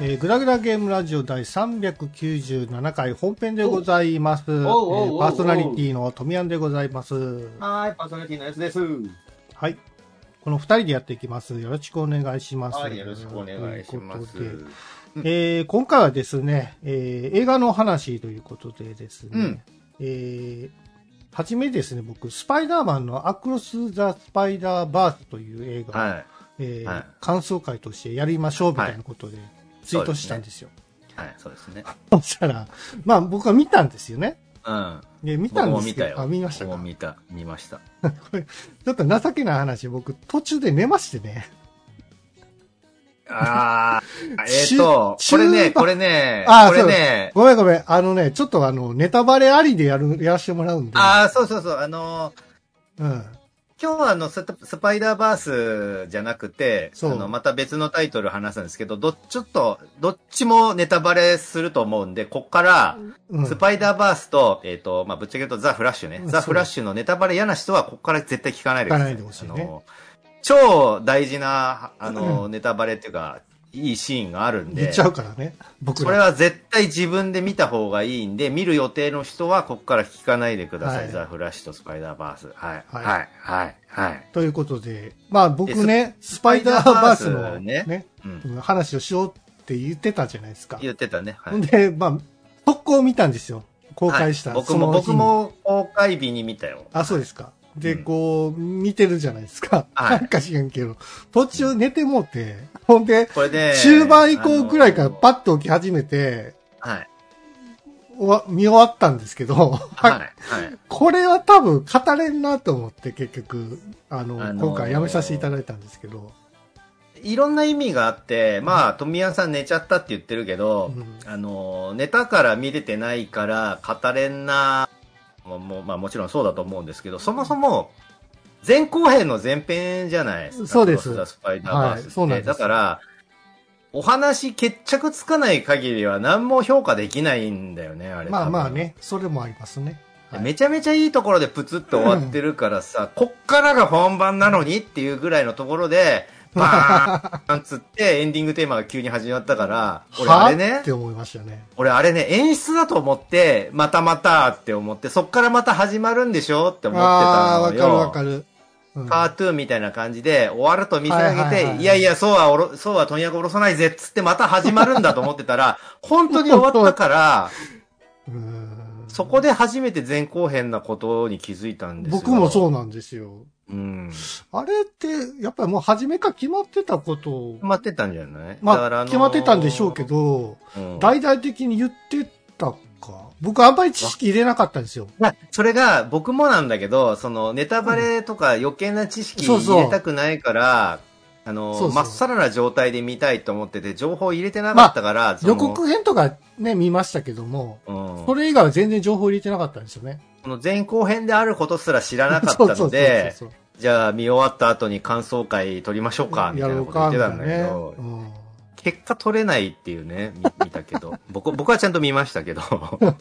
えー、グラグラゲームラジオ第397回本編でございます。えーパーソナリティの富山でございます。はい、パーソナリティのやつです。はい。この二人でやっていきます。よろしくお願いします。はい、よろしくお願いします。ということでえー今回はですね、えー映画の話ということでですね、うんえーはじめですね、僕、スパイダーマンのアクロス・ザ・スパイダーバースという映画を、はい。えーはい感想会としてやりましょうみたいなことでツイートしたんですよ。はい、そうですね。そしたら、まあ僕は見たんですよね。うん。で見たん。ですけど、あ、見ましたか？僕も。見た、見ました。これ、ちょっと情けない話、僕途中で寝ましてね。あー、えっと、中これね、中盤これね、あーこれね、ごめんごめん。あのね、ちょっとあの、ネタバレありでやる、やらせてもらうんで。あー、そうそうそう、あのー、うん。今日はあの、ススパイダーバースじゃなくて、あの、また別のタイトル話すんですけど、ど、ちょっと、どっちもネタバレすると思うんで、こっから、うん、スパイダーバースと、えっ、と、まあ、ぶっちゃけ言うとザ・フラッシュね。うんザ・フラッシュのネタバレ嫌な人は、ここから絶対聞かないでください。聞かないでほしいねあの、超大事な、あの、ネタバレっていうか、いいシーンがあるんで言っち、ゃうからね。僕ら。これは絶対自分で見た方がいいんで、見る予定の人は、ここから聞かないでください。はいザ・フラッシュとスパイダーバース。はい。はいはい。はい。はい。ということで、まあ僕ね、スパイダーバースのねね、うん。話をしようって言ってたじゃないですか。言ってたね。はほんで、まあ、速攻見たんですよ。公開した。はい僕も、僕。も公開日に見たよ。あ、そうですか。で、うんこう、見てるじゃないですか。はいなんか知らんけど、途中寝てもうて、ほんで、これで、中盤以降くらいからッパッと起き始めて、はい。見終わったんですけど、はい。はい。これは多分語れんなと思って結局、あの、あのー今回やめさせていただいたんですけど、いろんな意味があって、まあ、富谷さん寝ちゃったって言ってるけど、うんあの、寝たから見れてないから語れんな、もまあもちろんそうだと思うんですけど、そもそも、前後編の前編じゃないですか。そうですスパイダーバースはいそうなんですだから、お話決着つかない限りは何も評価できないんだよね、あれ。まあまあね、それもありますね。はいめちゃめちゃいいところでプツッと終わってるからさ、こっからが本番なのにっていうぐらいのところで、バーン つってエンディングテーマが急に始まったから、俺あれねはって、思いましたね。俺あれね、演出だと思って、またまたって思って、そっからまた始まるんでしょって思ってああー、わたのよ。かるわかる。うんカートゥーンみたいな感じで、終わると見せ上げて、はいやいや、そうはおろ、そうはとにかく下ろさないぜっつってまた始まるんだと思ってたら、本当に終わったから、そこで初めて前後編なことに気づいたんですよ。僕もそうなんですよ。うん。あれって、やっぱりもう初めから決まってたこと？を決、まってたんじゃない？まあ、決まってたんでしょうけど、うん大々的に言ってたか。僕あんまり知識入れなかったんですよ。まあそれが僕もなんだけど、そのネタバレとか余計な知識入れたくないから、あの、そうそうまっさらな状態で見たいと思ってて、情報入れてなかったから、その予告編とかね、見ましたけども、うんそれ以外は全然情報入れてなかったんですよね。この前後編であることすら知らなかったので、じゃあ見終わった後に感想会撮りましょうか、みたいなこと言ってたんだけど、結果撮れないっていうね、見 見たけど、僕僕はちゃんと見ましたけど、う ん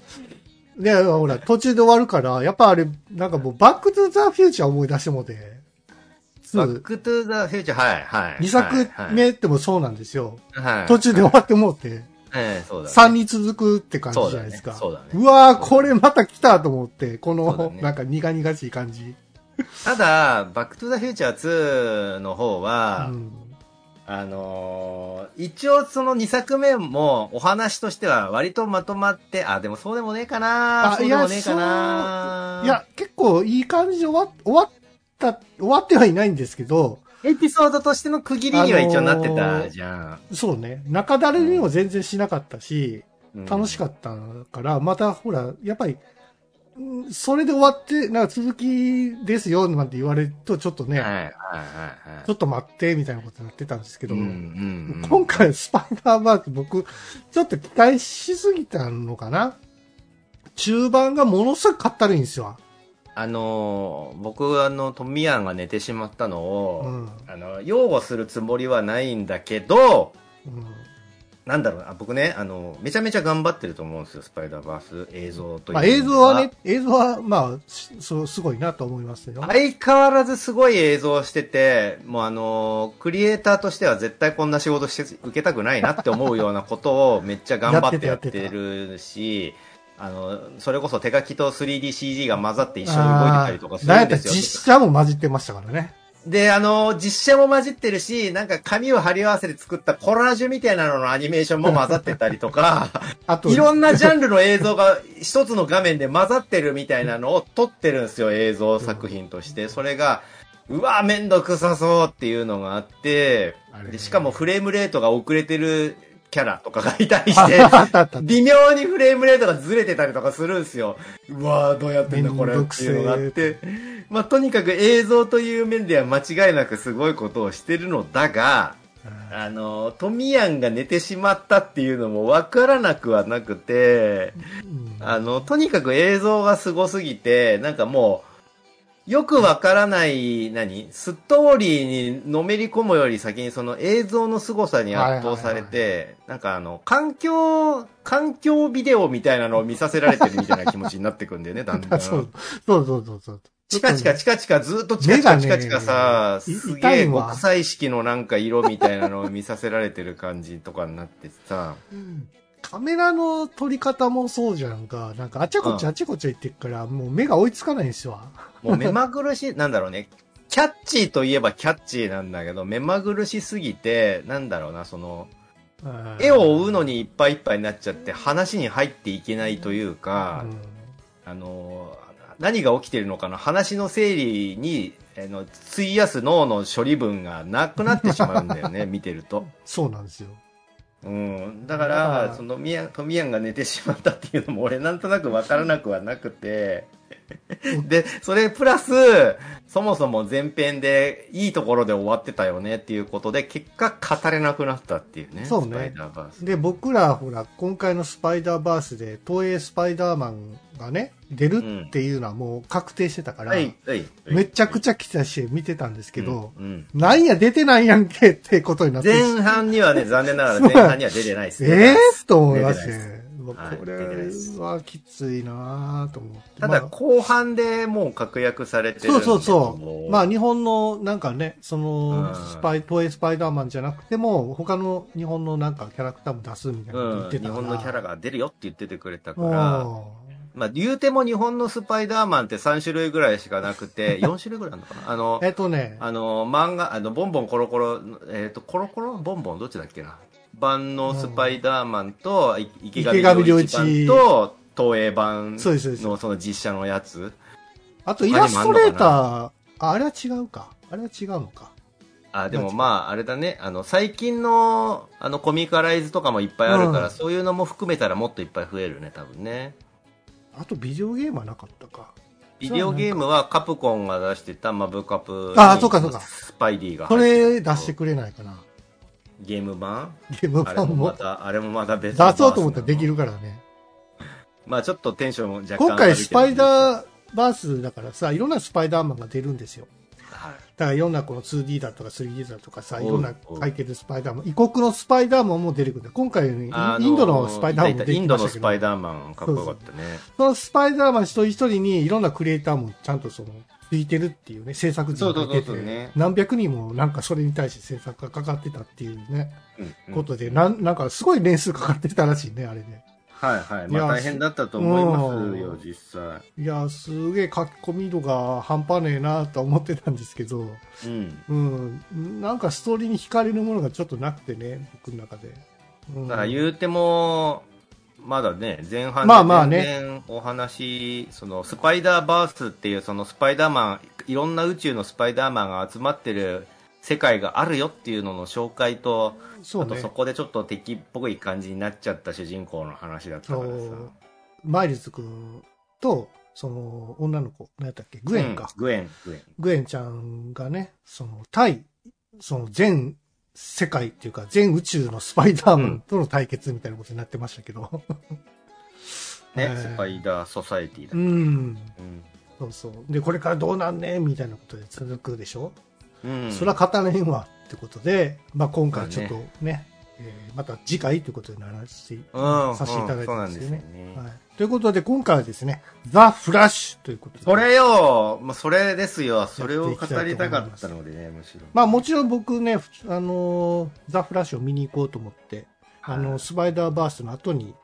で、ほら、途中で終わるから、やっぱあれ、なんかもう、バックトゥザフューチャー思い出してもて、2、バックトゥザフューチャー、はい、はい。2作はい目ってもそうなんですよ。はい、はい。途中で終わってもうて、ええそうだ、ね。3に続くって感じじゃないですか。そうだね。うわー、これまた来たと思って、この、ねなんか苦々しい感じ。ただ、バックトゥザフューチャー2の方は、うんあのー一応その2作目もお話としては割とまとまって、あ、でもそうでもねえかなあそうでもねえかないや、結構いい感じで終わ終わった、終わってはいないんですけど、エピソードとしての区切りには一応なってたじゃん。そうね、中だれにも全然しなかったし、楽しかっったから、またほら、やっぱり、うんそれで終わって、なんか続きですよ、なんて言われると、ちょっとね、はいはいはいちょっと待って、みたいなことになってたんですけど、うんうんうん。今回スパイダーバース僕、ちょっと期待しすぎたのかな。中盤がものすごくかったるいんですよ。あのー僕あのトミヤンが寝てしまったのを、うん。あの擁護するつもりはないんだけどうん。なんだろうな僕ねあのめちゃめちゃ頑張ってると思うんですよスパイダーバース映像というまあ映像はね、映像はまあ、しそう、すごいなと思いますよ。相変わらずすごい映像をしてて、もうあのークリエイターとしては絶対こんな仕事して受けたくないなって思うようなことをめっちゃ頑張ってやってるし、あの、それこそ手書きと 3DCG が混ざって一緒に動いてたりとかするんですよ。実写も混じってましたからね。で、あの、実写も混じってるし、なんか紙を貼り合わせて作ったコラージュみたいなののアニメーションも混ざってたりとか、あと、いろんなジャンルの映像が一つの画面で混ざってるみたいなのを撮ってるんですよ、映像作品として。それが、うわ、めんどくさそうっていうのがあってでしかもフレームレートが遅れてるキャラとかがいたりして。微妙にフレームレートがずれてたりとかするんですよ。うわーどうやってんだこれっていうのがあって。まあ、とにかく映像という面では間違いなくすごいことをしてるのだが、あの、トミヤンが寝てしまったっていうのも分からなくはなくて、うんあの、とにかく映像がすごすぎて、なんかもう、よくわからない、何？ストーリーにのめり込むより先にその映像の凄さに圧倒されて、なんかあの、環境、環境ビデオみたいなのを見させられてるみたいな気持ちになってくんだよね、だんだん。そう。そうそうそうそう。チカチカチカチカずっとチカチカチカチカさ、すげえ国際式のなんか色みたいなのを見させられてる感じとかになってさ、カメラの撮り方もそうじゃんか。なんかあちゃこっちゃあちゃこっちゃ言ってるから、もう目が追いつかないんですよ。もう目まぐるしい、なんだろうね。キャッチーといえばキャッチーなんだけど、目まぐるしすぎて、なんだろうな、その、絵を追うのにいっぱいいっぱいになっちゃって、話に入っていけないというか、あの、何が起きてるのかの話の整理に、あの、費やす脳の処理分がなくなってしまうんだよね、見てると。そうなんですよ。うん。だからら、その、ミヤ、トミヤンが寝てしまったっていうのも俺なんとなくわからなくはなくて、で、それプラス、そもそも前編でいいところで終わってたよねっていうことで、結果語れなくなったっていうね。そうねスパイダーバース。で、僕ら、ほら、今回のスパイダーバースで、東映スパイダーマンがね、出るっていうのはもう確定してたから。めちゃくちゃゃ期待して見てたんですけど、うんうんなんや、出てないやんけってことになって前半にはね、残念ながら 前半には出てないですね。ええー、と思いまして出てないで、もこれはきついなと思って。ただ、まあ。後半でもう確約されてるそうそうそう。まああ、日本のなんかね、そのうん。スパイ、東映スパイダーマンじゃなくても、他の日本のなんかキャラクターも出すみたいなこと言うん、日ってたから。本のキャラが出るよって言っててくれたかうん。ら、まあ、言うても日本のスパイダーマンって3種類ぐらいしかなくて、4種類ぐらいあるのかな？あの、えっとね、あの、漫画、あの、ボンボンコロコロ、えっ、と、コロコロボンボン？どっちだっけな？版のスパイダーマンと、い池上良一版と、東映版のその実写のやつ。あとイラストレーター、ああれは違うか。あれは違うのか。あ、でもまあ、あれだね。あの、最近の、あの、コミカライズとかもいっぱいあるから、うんそういうのも含めたらもっといっぱい増えるね、多分ね。あとビデオゲームはなかったか。ビデオゲームはカプコンが出してたマブカプにあそうかそうかスパイディがそ入ってるれ出してくれないかな。ゲーム版？ゲーム版も？た、あれもまた別出そうと思ったらできる。るからね。まあちょっとテンションも若干今回スパイー、ダーバースだからさ、いろんなスパイダーマンが出るんですよ。はいだからいろんなこの 2D だとか 3D だとかさ、いろんな書いてるスパイダーマン、異国のスパイダーマンも出てくる今回インドのスパイダーマンも出てインドきましたけど、のスパイダーマン、かっこよかったね。そのスパイダーマン一人一人にいろんなクリエイターもちゃんとその、ついてるっていうね、制作陣がいてそうそうそうそうねて、何百人もなんかそれに対して制作がかかってたっていうね、うんうんことで、なん、なんかすごい年数かかってたらしいね、あれね。はいはい。まあ大変だったと思いますよ、実際。いや、すげえ書き込み度が半端ねえなと思ってたんですけど、うん。うん、なんかストーリーに惹かれるものがちょっとなくてね、僕の中で。うんだから言うても、まだね、前半でまあまあねお話、そのスパイダーバースっていうそのスパイダーマン、いろんな宇宙のスパイダーマンが集まってる世界があるよっていうのの紹介と、ねあとそ。こでちょっと敵っぽい感じになっちゃった主人公の話だったからさ。マイルズ君と、その、女の子、何やったっけ？グエンか。うんグエン、グエン。グエンちゃんがね、その、対、その全世界っていうか、全宇宙のスパイダーマンとの対決みたいなことになってましたけね、ど。はいスパイダーソサエティだ。うん。うんそうそう。で、これからどうなんねん？みたいなことで続くでしょ、うん。それは語れんわってことで、まあ今回ちょっとね、えーまた次回ということにならせて、うん、させていただいたんですよね。そうなんねはい。ということで、今回はですね、ザ・フラッシュということで。それよ、もうそれですよ。それを語りたかったのでね、むしろ。まあもちろん僕ね、ふあのーザ・フラッシュを見に行こうと思って、あの、スパイダーバースの後に、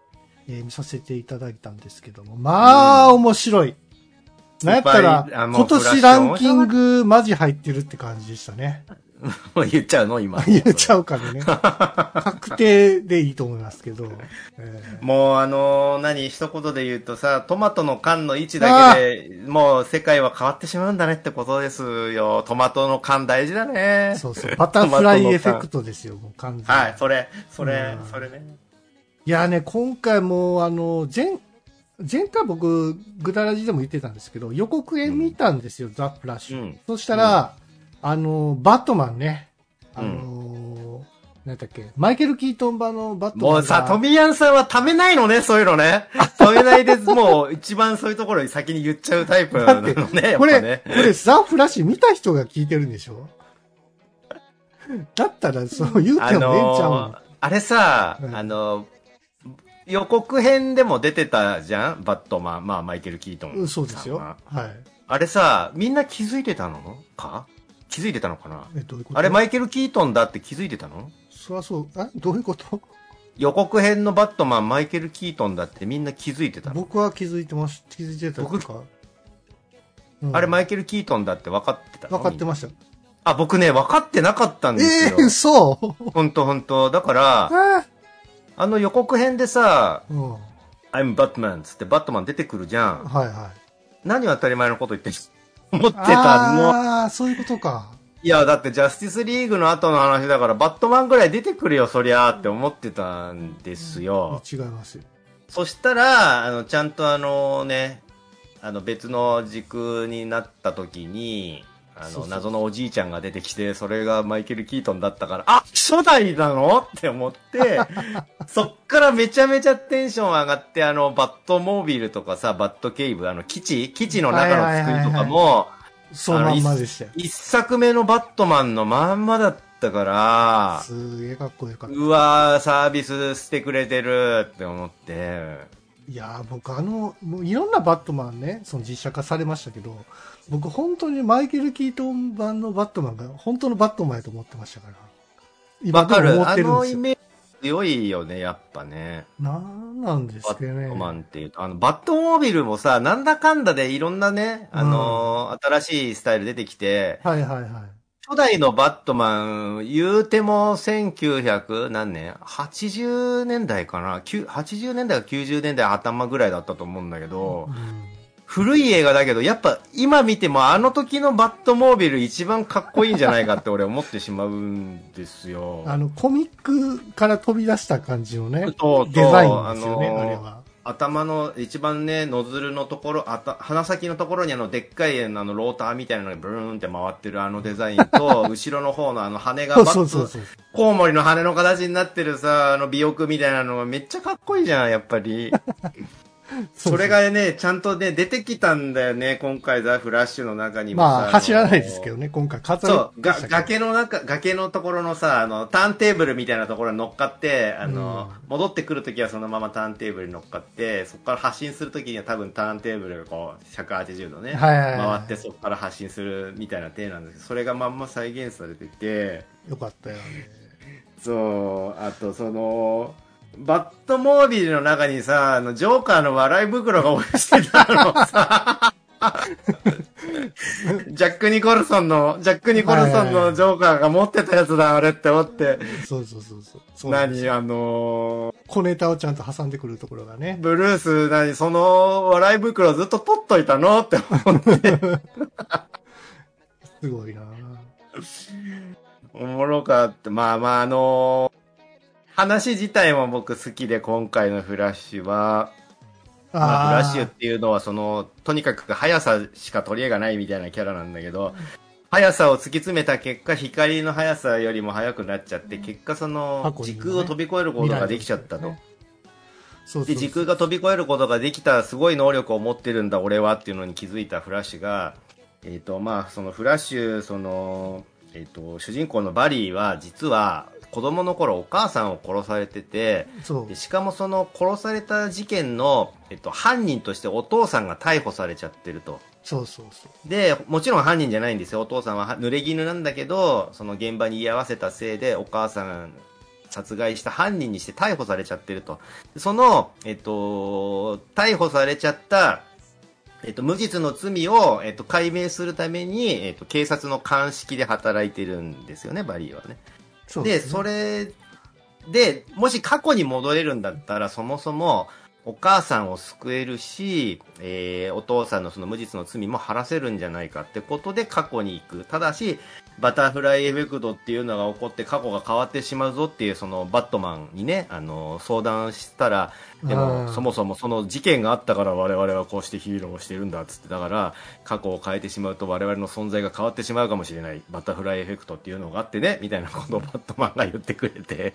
えー見させていただいたんですけども、まあ、面白い。なんやったら今年ランキングマジ入ってるって感じでしたね。もう言っちゃうの？今。言っちゃうからね。確定でいいと思いますけど。えーもうあのー何、一言で言うとさ、トマトの缶の位置だけで、もう世界は変わってしまうんだねってことですよ。トマトの缶大事だね。そうそう。バタフライエフェクトですよ、もう完全に。はい、それ、それうん、それね。いやね、今回も、あの、前、前回僕、グダラジでも言ってたんですけど、予告編見たんですよ、ザ・フラッシュ。うんそしたら、あの、バットマンね、あの、なんだっけ、マイケル・キートン版のバットマンが。もうさ、トミヤンさんはためないのね、そういうのね。ためないで、もう一番そういうところに先に言っちゃうタイプなのね、やっこれ。これ、ザ・フラッシュ見た人が聞いてるんでしょ？だったら、そう言うあてもええんちゃうの？のー、あれさ、うんあのー、予告編でも出てたじゃん？バットマン。まあ、マイケル・キートンそうですよ。はい。あれさ、みんな気づいてたの？か？気づいてたのかな？え、どういうこと？あれ、マイケル・キートンだって気づいてたの？そりゃそう、あどういうこと？予告編のバットマン、マイケル・キートンだってみんな気づいてたの？僕は気づいてます。気づいてたとか。うんあれ、マイケル・キートンだって分かってたの？分かってました。あ、僕ね、分かってなかったんですよ。ええー、そう。ほんとほんと。だから、ああの予告編でさ、うん。は I'm Batman つってバットマン出てくるじゃん。いはい。何を当たり前のこと言ってん思ってたの。ああ、そういうことか。いや、だってジャスティスリーグの後の話だから、バットマンぐらい出てくるよ、そりゃーって思ってたんですよ。違いますよ。そしたら、あの、ちゃんとあのね、あの別の軸になった時に、あの、謎のおじいちゃんが出てきて、それがマイケル・キートンだったから、あ初代なの？って思って、そっからめちゃめちゃテンション上がって、あの、バットモービルとかさ、バットケイブ、あの、基地基地の中の作りとかも、そのまんまでしたよ。一作目のバットマンのまんまだったから、すげえかっこよかった。うわー、サービスしてくれてるって思って、いやー僕あの、もういろんなバットマンね、その実写化されましたけど、僕本当にマイケル・キートン版のバットマンが本当のバットマンやと思ってましたから。今わかも思っあてるんですよ。のイメージ強いよね、やっぱね。なんなんですバかね。ットマンっていうと。あの、バットモービルもさ、なんだかんだでいろんなね、あのー新しいスタイル出てきて、はいはいはい。初代のバットマン、言うても1900何年 ?80 年代かな ?9 ?80 年代か90年代頭ぐらいだったと思うんだけど、うん古い映画だけど、やっぱ今見てもあの時のバットモービル一番かっこいいんじゃないかって俺思ってしまうんですよ。あの、コミックから飛び出した感じのね、そうそうデザインですよね、あのーあれは。頭の一番ね、ノズルのところ、あた鼻先のところにあの、でっかいあの、ローターみたいなのがブーンって回ってるあのデザインと、後ろの方のあの羽がバッと、そうそうそう。コウモリの羽の形になってるさ、あの、尾翼みたいなのがめっちゃかっこいいじゃん、やっぱり。それがね、ちゃんとね、出てきたんだよね、今回ザ・フラッシュの中にもさ。まあ、走らないですけど。どね、今回飾そう、が崖の中、崖のところのさ、あの、ターンテーブルみたいなところに乗っかって、あの、戻ってくるときはそのままターンテーブルに乗っかって、そこから発進するときには多分ターンテーブルがこう、180度ね、はいはいはい回ってそこから発進するみたいな体なんですけど、それがまんま再現されてて、よかったよね。そう、あとその、バットモービルの中にさ、あの、ジョーカーの笑い袋が落ちてたのさ、ジャック・ニコルソンの、ジャック・ニコルソンのジョーカーが持ってたやつだ、あれって思って、そうそうそうそう。そう何、あの小ネタをちゃんと挟んでくるところがねー、。ブルース、何、その笑い袋ずっと取っといたのって思って、すごいなおもろかった。まあまあ、あのー話自体も僕好きで、今回のフラッシュは、まあ、フラッシュっていうのは、その、とにかく速さしか取り柄がないみたいなキャラなんだけど、速さを突き詰めた結果、光の速さよりも速くなっちゃって、結果その時空を飛び越えることができちゃったと。で、時空が飛び越えることができたすごい能力を持ってるんだ、俺はっていうのに気づいたフラッシュが、えっ、と、まあ、そのフラッシュ、その、えっ、と、主人公のバリーは、実は、子供の頃お母さんを殺されてて、で。しかもその殺された事件の、えっと、犯人としてお父さんが逮捕されちゃってると。そうそうそう。で、もちろん犯人じゃないんですよ。お父さんは濡れ衣なんだけど、その現場に居合わせたせいでお母さん殺害した犯人にして逮捕されちゃってると。その、えっと、逮捕されちゃった、えっと、無実の罪を、えっと、解明するために、えっと、警察の鑑識で働いてるんですよね、バリーはね。で、そうすねそれで、もし過去に戻れるんだったら、そもそも、お母さんを救えるし、えーお父さんのその無実の罪も晴らせるんじゃないかってことで過去に行く。ただし、バタフライエフェクトっていうのが起こって過去が変わってしまうぞっていうそのバットマンにね、あの、相談したら、であもーそもそもその事件があったから我々はこうしてヒーローをしてるんだっつって、だから過去を変えてしまうと我々の存在が変わってしまうかもしれない。バタフライエフェクトっていうのがあってね、みたいなことをバットマンが言ってくれて。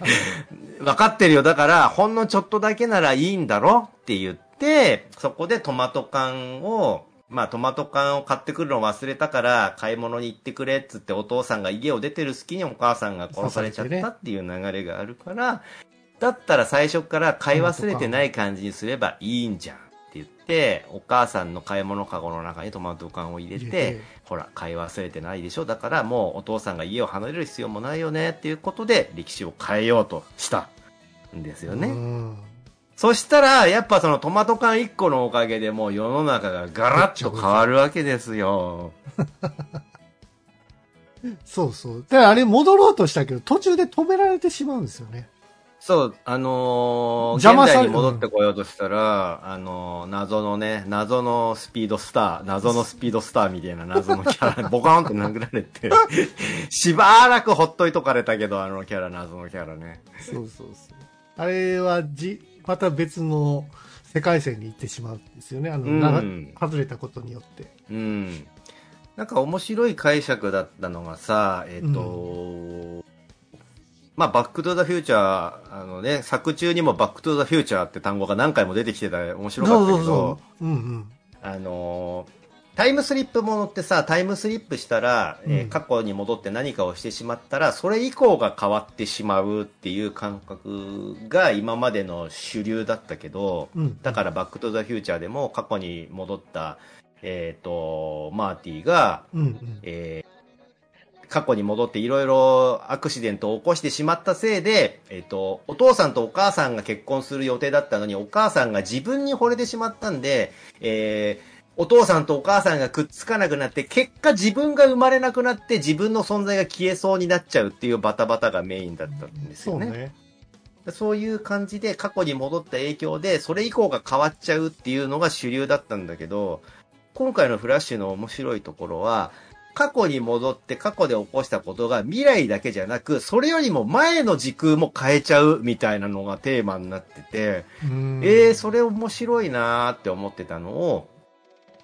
分かってるよ。だから、ほんのちょっとだけならいいんだろって言って、そこでトマト缶を、まあトマト缶を買ってくるの忘れたから買い物に行ってくれっつってお父さんが家を出てる隙にお母さんが殺されちゃったっていう流れがあるから、だったら最初から買い忘れてない感じにすればいいんじゃんって言って、お母さんの買い物かごの中にトマト缶を入れて、入れて。ほら、買い忘れてないでしょ。だからもうお父さんが家を離れる必要もないよねっていうことで歴史を変えようとしたんですよね。うんそしたら、やっぱそのトマト缶1個のおかげでもう世の中がガラッと変わるわけですよ。そうそう。だからあれ戻ろうとしたけど、途中で止められてしまうんですよね。そう、あのー、邪魔現代に戻ってこようとしたら、あのー謎のね、謎のスピードスター、謎のスピードスターみたいな謎のキャラ、ボカーンって殴られて、しばらくほっといとかれたけど、あのキャラ、謎のキャラね。そうそうそう。あれはじ、また別の世界線に行ってしまうんですよね。あの、うんな外れたことによって。うん。なんか面白い解釈だったのがさ、えっ、と、まあ、バックトゥザフューチャー、あのね、作中にもバックトゥザフューチャーって単語が何回も出てきてた面白かったけど、そうそうそう。うんうん。あのータイムスリップものってさ、タイムスリップしたら、えーうん過去に戻って何かをしてしまったら、それ以降が変わってしまうっていう感覚が今までの主流だったけど、うんだからバックトゥザフューチャーでも過去に戻った、えっ、と、マーティが、うんうん。えー過去に戻っていろいろアクシデントを起こしてしまったせいで、えっ、と、お父さんとお母さんが結婚する予定だったのに、お母さんが自分に惚れてしまったんで、えーお父さんとお母さんがくっつかなくなって、結果自分が生まれなくなって自分の存在が消えそうになっちゃうっていうバタバタがメインだったんですよね。そうね。そういう感じで過去に戻った影響で、それ以降が変わっちゃうっていうのが主流だったんだけど、今回のフラッシュの面白いところは、過去に戻って過去で起こしたことが未来だけじゃなく、それよりも前の時空も変えちゃうみたいなのがテーマになってて、うんえー、それ面白いなーって思ってたのを、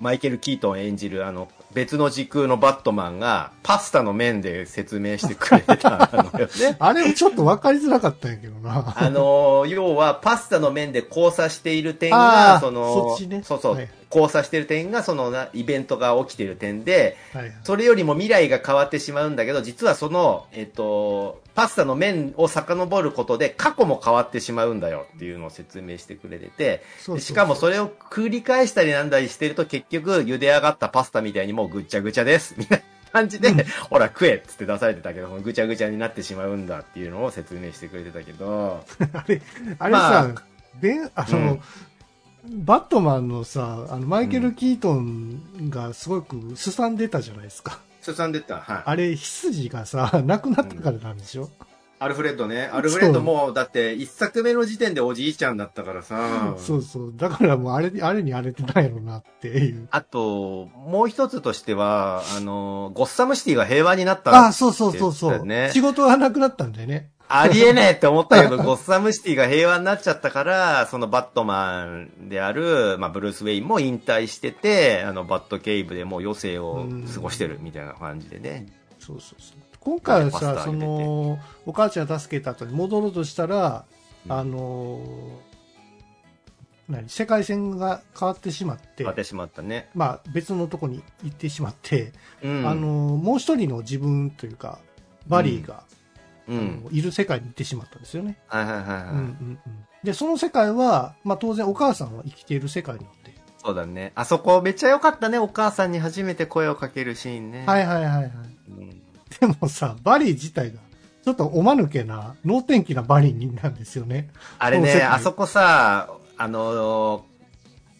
マイケル・キートン演じるあの別の時空のバットマンがパスタの面で説明してくれたのよね。あれちょっと分かりづらかったんやけどな。あのー要は、パスタの面で交差している点あが、ーその、そっちねそうそう、はい交差している点が、そのな、イベントが起きている点で、はいはい。それよりも未来が変わってしまうんだけど、実はその、えっと、パスタの面を遡ることで、過去も変わってしまうんだよっていうのを説明してくれてて、そうそうそう。しかもそれを繰り返したりなんだりしてると、結局、茹で上がったパスタみたいにもうぐっちゃぐちゃです、みたいな感じで、うん。ほら食えっつって出されてたけど、ぐちゃぐちゃになってしまうんだっていうのを説明してくれてたけど、あれ、あれまさあ、ベン、あの、うん。バットマンのさ、あの、マイケル・キートンがすごくすさんでたじゃないですか。すさんでった。はい。あれ、羊がさ、なくなったからなんでしょ、アルフレッドね。アルフレッドも、だって、一作目の時点でおじいちゃんだったからさ。そうそう。だからもうあれ、あれに荒れてないやろなっていう。あと、もう一つとしては、あの、ゴッサムシティが平和になった。あ、そうそうそうそう、ね仕事がなくなったんだよね。ありえねえって思ったけど、ゴッサムシティが平和になっちゃったから、そのバットマンである、まあ、ブルース・ウェインも引退してて、あの、バットケイブでもう余生を過ごしてるみたいな感じでね。そうそうそう。今回はさ、その、お母ちゃん助けた後に戻ろうとしたら、うんあの、何？世界線が変わってしまって変わってしまったね。まあ、別のとこに行ってしまって、うん。あのもう一人の自分というかバリーが、あうん。のいる世界に行ってしまったんですよね、でその世界は、まあ、当然お母さんは生きている世界なので、そうだね。あそこめっちゃ良かったね。お母さんに初めて声をかけるシーンね。。はいいはいはいはいうん、でもさバリー自体がちょっとおまぬけな能天気なバリーなんですよねあれね、あそこさ、あのー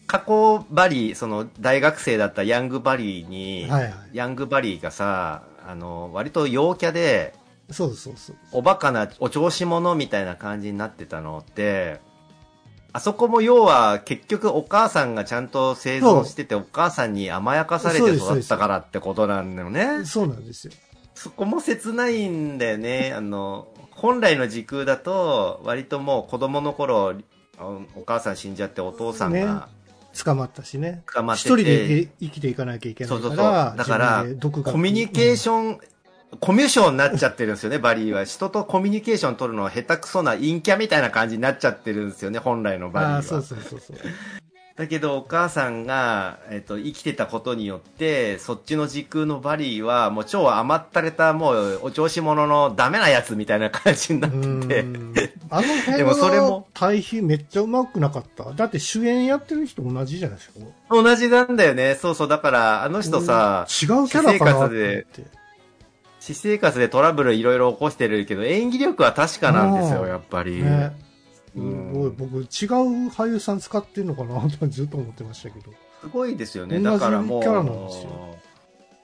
過去バリー、その大学生だったヤングバリーに、はいはいヤングバリーがさ、あの、割と陽キャで、そうそうそうおバカなお調子者みたいな感じになってたのって、あそこも要は結局お母さんがちゃんと生存しててお母さんに甘やかされて育ったからってことなんだよね。そうなんですよそこも切ないんだよね。あの、本来の時空だと割ともう子供の頃、あお母さん死んじゃってお父さんねが捕まったしね捕まって一人でて、生きていかなきゃいけないかそうそうそう。らだからコミュニケーショョン、コミュ障になっちゃってるんですよね、バリーは。人とコミュニケーション取るの下手くそな陰キャみたいな感じになっちゃってるんですよね、本来のバリーは。ああそうそうそうそうだけどお母さんが、えっと、生きてたことによって、そっちの時空のバリーは、もう超甘ったれた、もうお調子者のダメなやつみたいな感じになっうてて。んあの辺でもそれもの対比めっちゃうまくなかっただって主演やってる人同じじゃないですか同じなんだよね。そうそう。だから、あの人さ、違うキャラかなって私生活でトラブルいろいろ起こしてるけど、演技力は確かなんですよ、う。んやっぱり。ね。すうん。ごい。僕違う俳優さん使ってるのかなとずっと思ってましたけど。すごいですよね。だからもう、キャラなんですよ。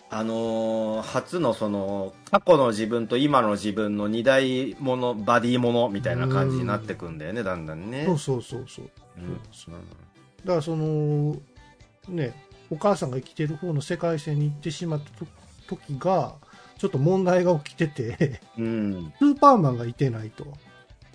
あのー初のその、過去の自分と今の自分の二大もの、バディものみたいな感じになってくんだよね、だんだんね。そうそうそうそう。うん。そうだからそのねお母さんが生きてる方の世界線に行ってしまったと時がちょっと問題が起きててうん。スーパーマンがいてないと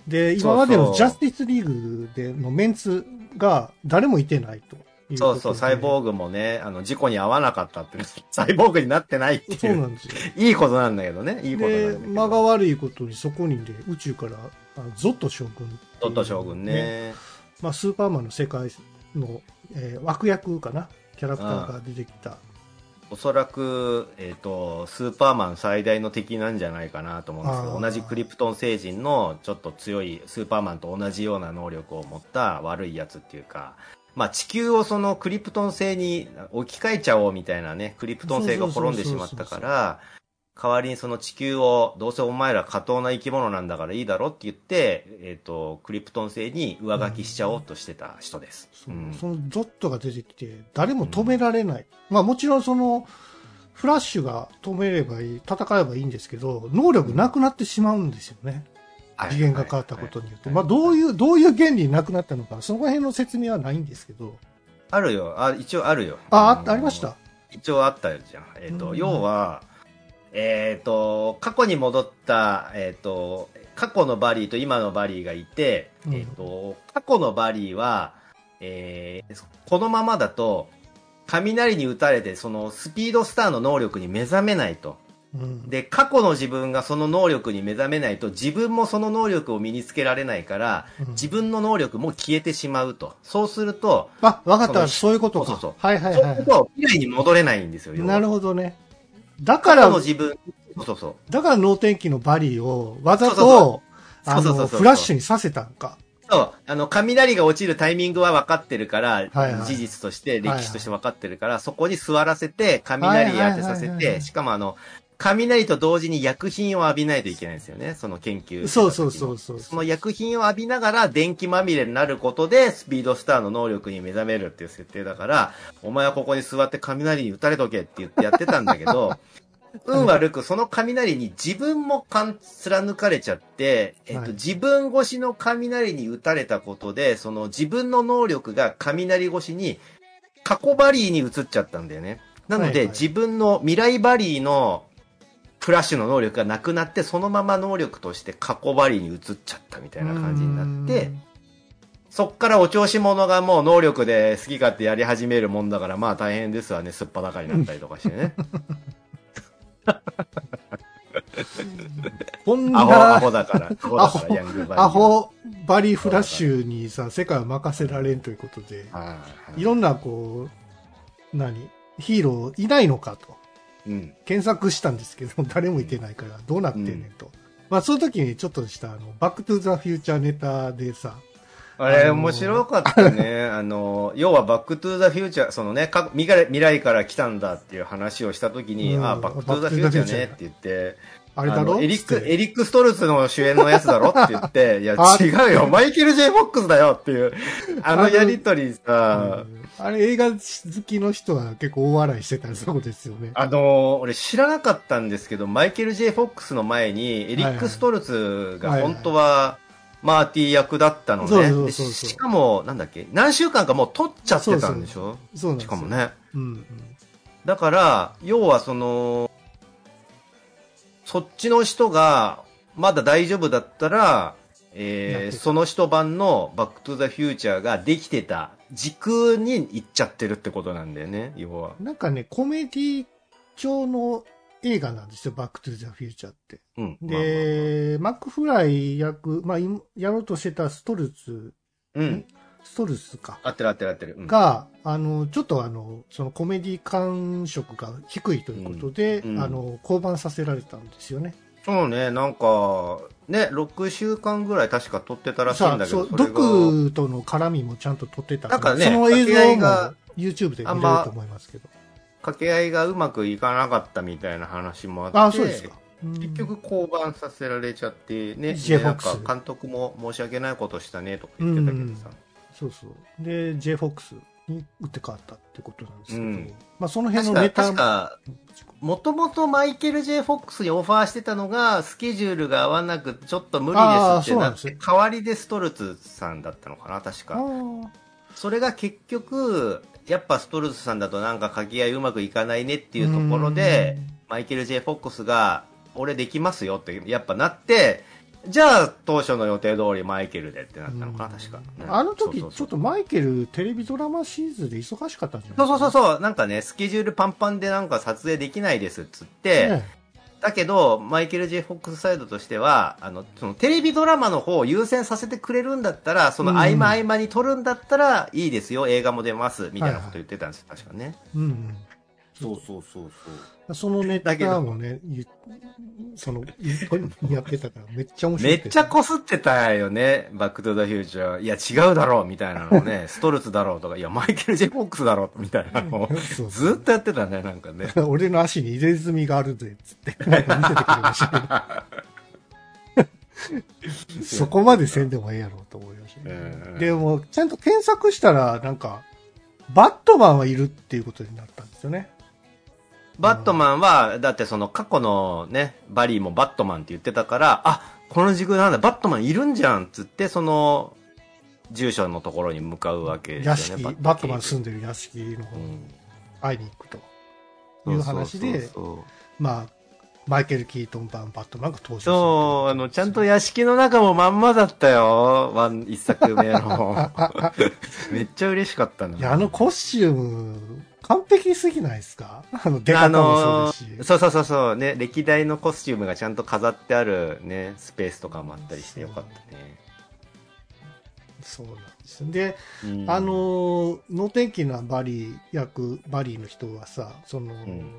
で今までのジャスティスリーグでのメンツが誰もいてないというそうそう、サイボーグもね、あの、事故に遭わなかったって、サイボーグになってないっていう。そうなんですよいいことなんだけどね。いいことなんだでけど。間が悪いことにそこにね宇宙からあのゾット将軍っていうドット将軍ね。まあ、スーパーマンの世界の、えー悪役かなキャラクターが出てきたおそらく、えっ、と、スーパーマン最大の敵なんじゃないかなと思うんですけど、同じクリプトン星人のちょっと強いスーパーマンと同じような能力を持った悪いやつっていうか、まあ地球をそのクリプトン星に置き換えちゃおうみたいなね、クリプトン星が滅んでしまったから、代わりにその地球を、どうせお前ら過当な生き物なんだからいいだろって言って、えっ、と、クリプトン星に上書きしちゃおうとしてた人です。そううん。そのゾットが出てきて誰も止められない、まあ、もちろんそのフラッシュが止めればいい戦えばいいんですけど能力なくなってしまうんですよね、はい次元が変わったことによって、はいまあ、どういうどういう原理になくなったのかその辺の説明はないんですけど。あるよ。あ、一応あるよ。ああのありました？一応あったじゃん。えっ、と、うん。要は、えっ、と、過去に戻った、えっ、と、過去のバリーと今のバリーがいて、うん。えっ、と、過去のバリーは、えーこのままだと、雷に打たれて、そのスピードスターの能力に目覚めないと。うん。で、過去の自分がその能力に目覚めないと、自分もその能力を身につけられないから、うん。自分の能力も消えてしまうと。そうすると、あ分かった。そういうことか。そうそうそう。はいはいはい。そうすると、未来に戻れないんですよ。なるほどねだからの自分、そうそう。そう。だから能天気のバリーをわざとあのフラッシュにさせたんか。そう、あの、雷が落ちるタイミングは分かってるから、はいはい。事実として、はい歴史として分かってるから、そこに座らせて、雷当てさせはいはいはい。はいて、しかもあの、雷と同時に薬品を浴びないといけないんですよね、その研究。そうそうそうそうその薬品を浴びながら電気まみれになることで、スピードスターの能力に目覚めるっていう設定だから、お前はここに座って雷に打たれとけって言ってやってたんだけど、運悪くその雷に自分も貫貫かれちゃって、えっと、はい自分越しの雷に打たれたことで、その自分の能力が雷越しに過去バリーに移っちゃったんだよね。なので、はいはい自分の未来バリーのフラッシュの能力がなくなって、そのまま能力として過去バリーに移っちゃったみたいな感じになって、そっからお調子者がもう能力で好き勝手やり始めるもんだから、まあ大変ですわね、すっぱだかになったりとかしてね。こんアホ、アなホだから、アホだから、ヤングバリー。アホバリー・フラッシュにさ、世界を任せられんということで、はいろんなこう、何ヒーローいないのかと。い。うん。検索したんですけど、誰もいてないから、どうなってんねんと。まあ、その時にちょっとした、あの、バックトゥザフューチャーネタでさ、あれ、あのー面白かったね。あの、要は、バックトゥーザフューチャー、そのね、か未来未来から来たんだっていう話をしたときに、うんあ、バックトゥーザフューチャーねって言って、あれだろ？エリック、エリック・ストルツの主演のやつだろ？って言って、いや、あ違うよ、マイケル・ジェイ・フォックスだよっていう、あのやりとりさ、うん。あれ映画好きの人は結構大笑いしてたそうですよね。あのー俺知らなかったんですけど、マイケル・ J・ フォックスの前に、エリック・ストルツが本当は、マーティー役だったのね。しかも、なんだっけ、何週間かもう撮っちゃってたんでしょ？そうしかも。ね。うんうん。だから、要はその、そっちの人が、まだ大丈夫だったら、えー、その人版のバックトゥザフューチャーができてた時空に行っちゃってるってことなんだよね、要は。なんかね、コメディ調の映画なんですよ、バックトゥザフューチャーって。うん。で、マックフライ役、まあ、今やろうとしてたストルツ、まあまあまあ、うん。ストルツか。合ってる合ってる合ってる。うんが、あの、ちょっとあの、そのコメディ感触が低いということで、うんうんあの、降板させられたんですよね。そうね、なんか、ね、6週間ぐらい確か撮ってたらしいんだけど、そう、毒との絡みもちゃんと撮ってたなんかねその映像が YouTube で見れると思いますけど。掛け合いがうまくいかなかったみたいな話もあって、ああ、そうですか。うん結局降板させられちゃってね、でなんか監督も申し訳ないことしたねとか言ってたけどさ。そうそう。で、J フォックスに打って変わったってことなんですけど、うん。まあその辺のネタ。確か、もともとマイケル・ J・ フォックスにオファーしてたのが、スケジュールが合わなく、ちょっと無理ですってなって、代わりでストルツさんだったのかな、確あか。ー。それが結局、やっぱストルツさんだとなんか掛け合いうまくいかないねっていうところで、マイケル・ J・ フォックスが、俺できますよってやっぱなって、じゃあ当初の予定通りマイケルでってなったのかな、確か。うん。あの時ちょっとマイケルテレビドラマシーズンで忙しかったんじゃないそうそうそう。そう、なんかね、スケジュールパンパンでなんか撮影できないですっつって、ねだけど、マイケル・ J・ フォックスサイドとしては、あの、そのテレビドラマの方を優先させてくれるんだったら、その合間合間に撮るんだったらいいですよ、映画も出ます、みたいなこと言ってたんです。よ、確かね。うんうん。そうそうそうそのネタもね、ゆその、ゆやってたからめっちゃ面白い。めっちゃこすってたよね、バック・トゥ・ザ・フューチャー。いや、違うだろう、みたいなのね、ストルツだろうとか、いや、マイケル・ジェ・フォックスだろう、みたいなのを、ずっとやってたね、なんかね。俺の足に入れ墨があるぜ、つって、見せてくれました。そこまでせんでもええやろうと思いましたけど、うんでも、ちゃんと検索したら、なんか、バットマンはいるっていうことになったんですよね。バットマンは、だってその過去のね、バリーもバットマンって言ってたから、あ、この軸なんだ、バットマンいるんじゃんっつって、その、住所のところに向かうわけ屋ですよ敷、ね。バットマンす住んでる屋敷の方にうん会いに行くという話で、まあ、マイケル・キートン版バットマンが登場するそう、あの、ちゃんと屋敷の中もまんまだったよ。ワン、一作目の。めっちゃ嬉しかったな。いや、あのコスチューム、完璧すぎないですか？あの、出方もそうですし。そうそうそうそう、ね、歴代のコスチュームがちゃんと飾ってあるね、スペースとかもあったりしてよかったね。そうなんです。で、うんあのー、能天気なバリー役、バリーの人はさ、その、ん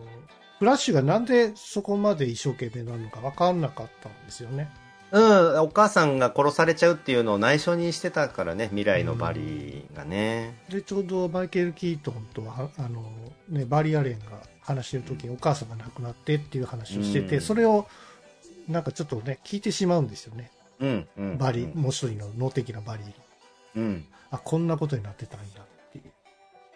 フラッシュがなんでそこまで一生懸命なのか分かんなかったんですよね。うん、お母さんが殺されちゃうっていうのを内緒にしてたからね、未来のバリーがね。で、ちょうどマイケル・キートンとは、あの、ね、バリー・アレンが話してる時にお母さんが亡くなってっていう話をしてて、うんそれを、なんかちょっとね、聞いてしまうんですよね。うん、うん。バリー、もう一人の能的なバリーに。うん。あ、こんなことになってたん。だ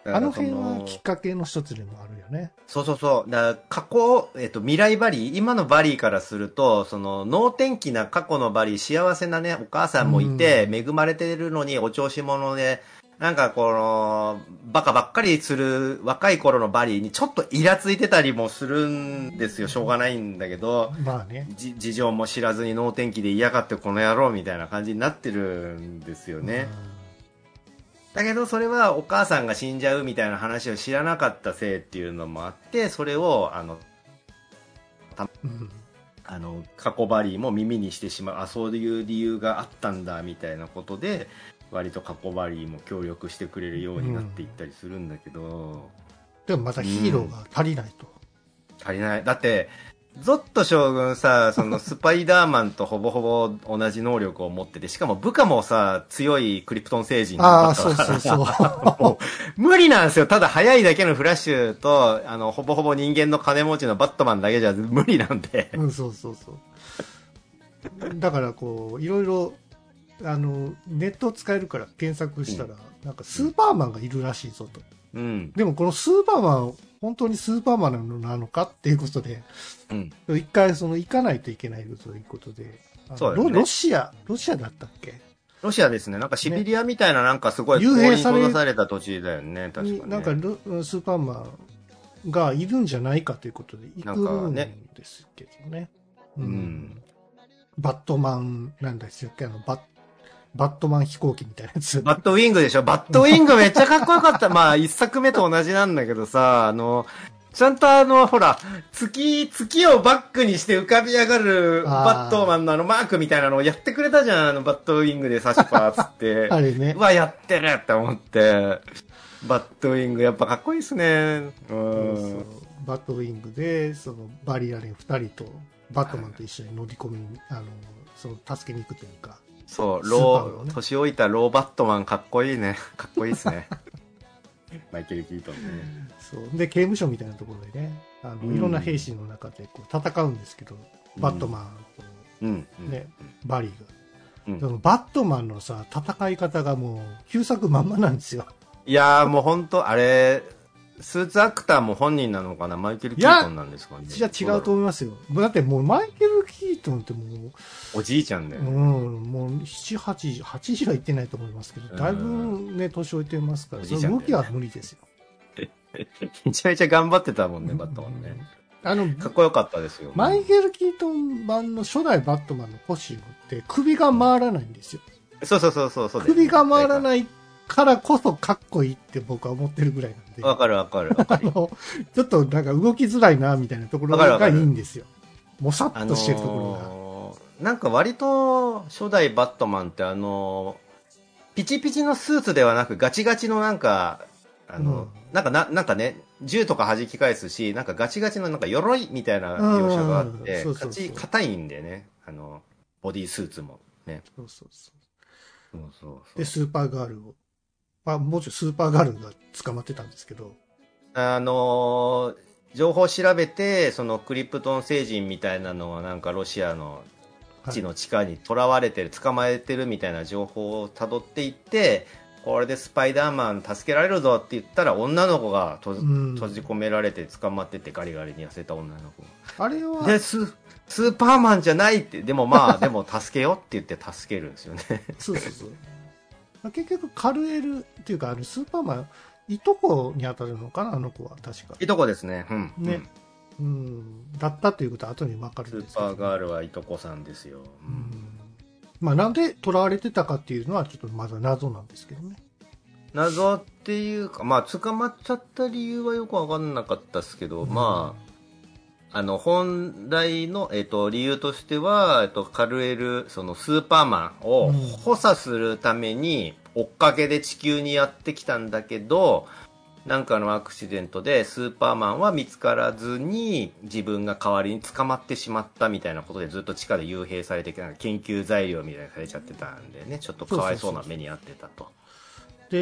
あの辺そはきっかけの一つでもあるよね。そうそうそう。だ過去、えっと、未来バリー、今のバリーからすると、その、能天気な過去のバリー、幸せなね、お母さんもいて、恵まれてるのにお調子者で、なんかこの、バカばっかりする若い頃のバリーにちょっとイラついてたりもするんですよ。しょうがないんだけど、まあね。じ事情も知らずに能天気で嫌がってこの野郎みたいな感じになってるんですよね。だけどそれはお母さんが死んじゃうみたいな話を知らなかったせいっていうのもあって、それを、あの、うん。あの、過去バリーも耳にしてしまう、あ、そういう理由があったんだ、みたいなことで、割と過去バリーも協力してくれるようになっていったりするんだけど、でもまたヒーローが足りないと。足りない。だって、ゾット将軍さ、そのスパイダーマンとほぼほぼ同じ能力を持ってて、しかも部下もさ、強いクリプトン星人ああ、だったそうそうそう。無理なんですよ。ただ速いだけのフラッシュと、あの、ほぼほぼ人間の金持ちのバットマンだけじゃ無理なんで。うん、そうそうそう。だからこう、いろいろ、あの、ネットを使えるから検索したら、なんかスーパーマンがいるらしいぞと。うん。でもこのスーパーマン、本当にスーパーマンなのかっていうことで、うん。一回その行かないといけないということで、そうねロロシア、ロシアだったっけ？ロシアですね。なんかシビリアみたいななんかすごい幽閉さされた土地だよね。確かに、ね。になんかロスーパーマンがいるんじゃないかということで行くんですけどね。うん。バットマン、なんだっけ、あの、バッ、バットマン飛行機みたいなやつ。バットウィングでしょ？バットウィングめっちゃかっこよかった。まあ、一作目と同じなんだけどさ、あの、ちゃんとあの、ほら、月、月をバックにして浮かび上がるバットマンのあのマークみたいなのをやってくれたじゃん、あのバットウィングでサシパーつって。あれねう。わ、やってるって思って。バットウィングやっぱかっこいいっすね。う。んバットウィングで、その、バリアレン二人と、バットマンと一緒に乗り込みに、あの、その、助けに行くというか、そう、ロー、マンね年老いたローバットマンかっこいいね。かっこいいっすね。マイケル・キートンね。そう。で、刑務所みたいなところでね、あの、うんいろんな兵士の中でこう戦うんですけど、バットマンとうん。うんね、バリーが。うんそのバットマンのさ、戦い方がもう、旧作まんまなんですよ。いやーもう本当あれ、スーツアクターも本人なのかな？マイケル・キートンなんですかね？じゃ違うと思いますよ。だってもう、マイケル・キートンってもう、おじいちゃんだようね。ん、もう、7、8、8時は行ってないと思いますけど、だいぶね、年老いてますから、ねその動きは無理ですよ。めちゃめちゃ頑張ってたもんね、バットマンね。あの、かっこよかったですよ。マイケル・キートン版の初代バットマンのコスチュームって首が回らないんですよ。そうそうそうそうそう。首が回らないからこそかっこいいって僕は思ってるぐらいなんで。わかるわかるわかある。の、ちょっとなんか動きづらいな、みたいなところがいいんですよ。もさあっとしてるところが。のーなんか割と初代バットマンってあのーピチピチのスーツではなくガチガチのなんか、あの、うんなんかな、なんかね、銃とか弾き返すし、なんかガチガチのなんか鎧みたいな描写があっうんてそう、そうそうガチ、硬いんでね、あの、ボディースーツもね。そうそうそそうそうそうう。で、スーパーガールを、まあ、もうちょいスーパーガールが捕まってたんですけど、あのー情報調べて、そのクリプトン星人みたいなのはなんかロシアの地の地下に囚われてる、捕まえてるみたいな情報を辿っていって、これでスパイダーマン助けられるぞって言ったら女の子がとうん閉じ込められて捕まっててガリガリに痩せた女の子。あれは、で、ススーパーマンじゃないって、でもまあ、でも助けよって言って助けるんですよね。そうそうそう。まあ結局、カルエルっていうか、あのスーパーマン、いとこに当たるのかな、あの子は、確か。いとこですね。うん。ねうんうん。だったということは後に分かるスーんですけど、パーガールはいとこさんですよ。うん。まあ、なんで囚われてたかっていうのは、ちょっとまだ謎なんですけどね。謎っていうか、まあ、捕まっちゃった理由はよくわかんなかったですけど、うんまあ、あの、本来の、えっ、と、理由としては、えっ、と、カルエル、そのスーパーマンをうん補佐するために、追っかけで地球にやってきたんだけど、なんかのアクシデントでスーパーマンは見つからずに自分が代わりに捕まってしまったみたいなことでずっと地下で幽閉されてきた研究材料みたいにされちゃってたんでねちょっとかわいそうな目に遭ってたと。で、う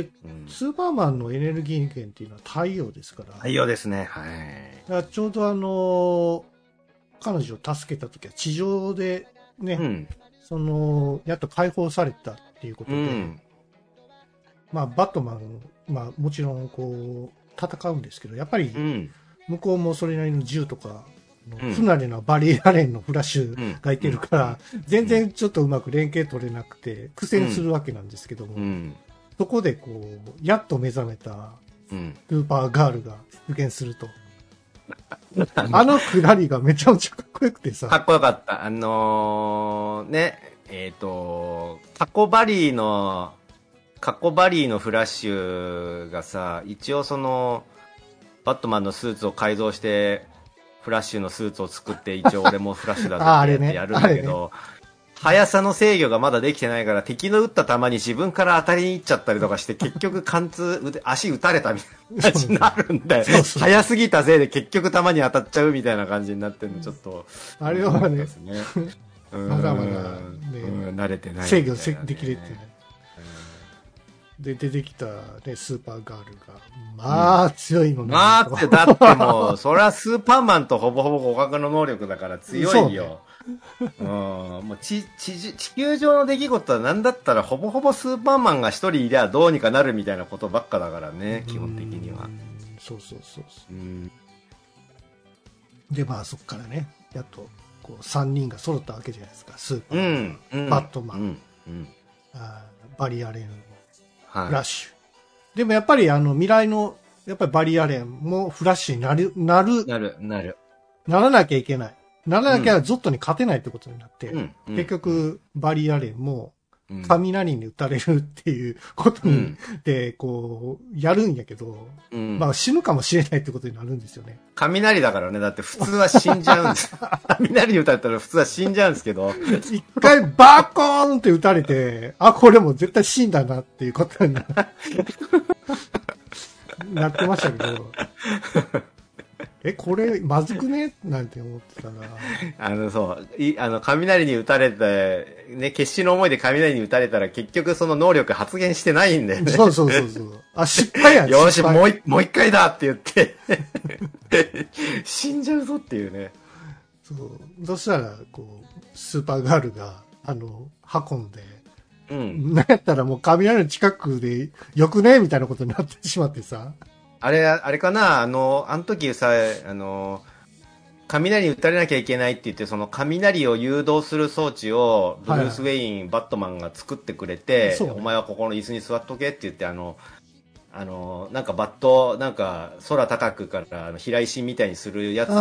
んスーパーマンのエネルギー源っていうのは太陽ですから、太陽ですね。はい。だちょうどあの彼女を助けた時は地上でね、うん。その、やっと解放されたっていうことで、うん。まあ、バットマン、まあ、もちろん、こう、戦うんですけど、やっぱりう、ん。向こうもそれなりの銃とか、うん不慣れなバリアレンのフラッシうんュがいてるから、全然ちょっとうまく連携取れなくて、苦戦するわけなんですけども、うん。そこでこう、やっと目覚めたうん。スーパーガールが出現すると。あのくだりがめちゃめちゃかっこよくてかさ、っこよかった。あのー、ね、えっ、と、タコバリーの、カコバリーのフラッシュがさ、一応その、バットマンのスーツを改造して、フラッシュのスーツを作って、一応俺もフラッシュだぞってやるんだけど、速さの制御がまだできてないから、敵の撃った球に自分から当たりに行っちゃったりとかして、結局貫通、腕足打たれたみたいな感じになるんだよ。そうそう速すぎたせいで結局球に当たっちゃうみたいな感じになってるの、ちょっと。あれはねまだまだねうん慣れてないね、制御せできれてない。で、出てきたね、スーパーガールが、まあ、強いのね。まあって、だってもう、それはスーパーマンとほぼほぼ互角の能力だから強いよ。うん、もう地地地球上の出来事は何だったらほぼほぼスーパーマンが一人いりゃどうにかなるみたいなことばっかだからね、基本的にはう。んそうそうそうそうん、う。で、まあ、そこからね、やっと、こう、3人が揃ったわけじゃないですか。スーパうー、ん、うん。バットマンうん、うん。あーバリアレン、はい。フラッシュ。でもやっぱり、あの、未来の、やっぱりバリアレンもフラッシュになる、なる、なる、なる。ならなきゃいけない。ならなきゃゾットに勝てないってことになって、うん。うん結、局、バリアレンもうん雷に打たれるっていうことに、うん。で、こう、やるんやけど、うん。まあ死ぬかもしれないってことになるんですよね。雷だからね、だって普通は死んじゃうんです。雷に打たれたら普通は死んじゃうんですけど、一回バーコーンって打たれて、あ、これもう絶対死んだなっていうことにな なってましたけど、え、これまずくね？なんて思ってたら、あの、そう、いあの、雷に打たれて、ね、決死の思いで雷に打たれたら結局その能力発現してないんだよね。そうそうそうそう。あ、失敗やよし、もう一、もう一回だって言って、死んじゃうぞっていうね。そう。そしたら、こう、スーパーガールが、あの、運んで、うん。なんやったらもう雷の近くでよくね？みたいなことになってしまってさ。あれ、あれかな？あの、あの時さ、あの、雷に打たれなきゃいけないって言って、その雷を誘導する装置を、ブルース・ウェイン、バットマンが作ってくれて、そうお前はここの椅子に座っとけって言って、あの、あの、なんかバット、なんか空高くから、あの、平石みたいにするやつを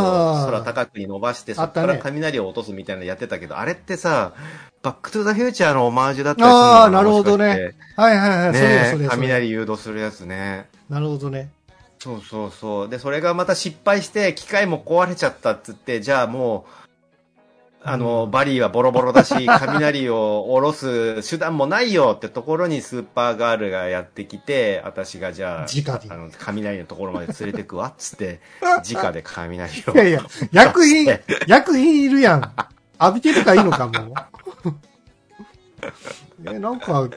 空高くに伸ばして、そこから雷を落とすみたいなのやってたけど、あれってさ、バックトゥザフューチャーのオマージュだったりするああ、なるほどね。はいはいはい。それねそれそれ。雷誘導するやつね。なるほどね。そうそうそう。で、それがまた失敗して、機械も壊れちゃったっつって、じゃあもう、あの、うんバリーはボロボロだし、雷を下ろす手段もないよってところにスーパーガールがやってきて、私がじゃあ、あの、雷のところまで連れてくわっつって、直で雷を。いやいや、薬品、薬品いるやん。浴びてるからいいのかも。え、なんか、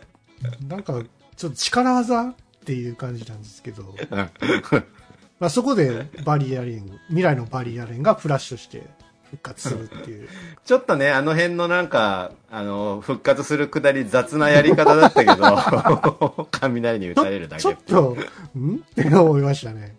なんか、ちょっと力技っていう感じなんですけど、まあ、そこでバリアレン、未来のバリアレンがフラッシュして復活するっていう。ちょっとね、あの辺のなんか、あの、復活するくだり雑なやり方だったけど、雷に打たれるだけ。ちょっと、ん？って思いましたね。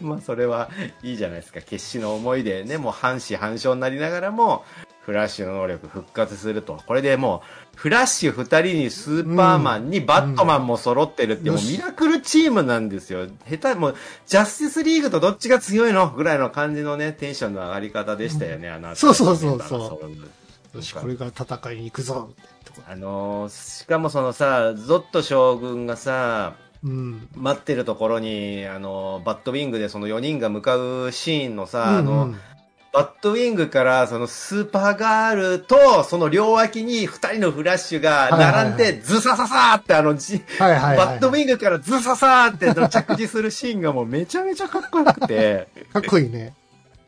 まあそれはいいじゃないですか。決死の思いでねもう半死半生になりながらもフラッシュの能力復活すると。これでもうフラッシュ2人にスーパーマンにバットマンも揃ってるってもうミラクルチームなんですよ。下手もうジャスティスリーグとどっちが強いのぐらいの感じのねテンションの上がり方でしたよね、あのそうそうそうそう。うよし、これから戦いに行くぞあのーしかもそのさゾット将軍がさうん。待ってるところに、あの、バッドウィングでその4人が向かうシーンのさ、あうんの、バッドウィングからそのスーパーガールとその両脇に2人のフラッシュが並んでズサササーってあのじ、はいはいはい、バッドウィングからズササーって着地するシーンがもうめちゃめちゃかっこよくて、かっこいいね。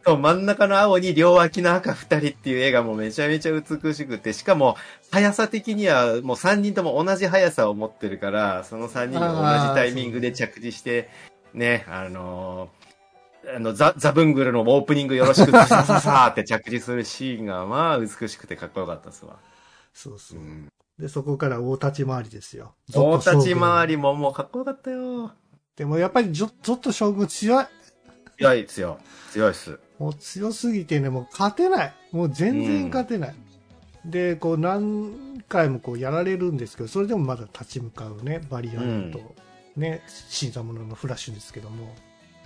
そう真ん中の青に両脇の赤2人っていう絵がもうめちゃめちゃ美しくて、しかも速さ的にはもう3人とも同じ速さを持ってるから、その3人が同じタイミングで着地して、ね、あのーあの、ザ・ザ・ブングルのオープニングよろしく、さささーって着地するシーンが、まあ、美しくてかっこよかったですわ。そうそうう。ん。で、そこから大立ち回りですよ。大立ち回り。りももうかっこよかったよ。でもやっぱりゾゾッと将軍強い。強いですよ。強いっす。もう強すぎてね、もう勝てない。もう全然勝てない。で、こう何回もこうやられるんですけど、それでもまだ立ち向かうね、バリアンと、ね、新参者のフラッシュですけども。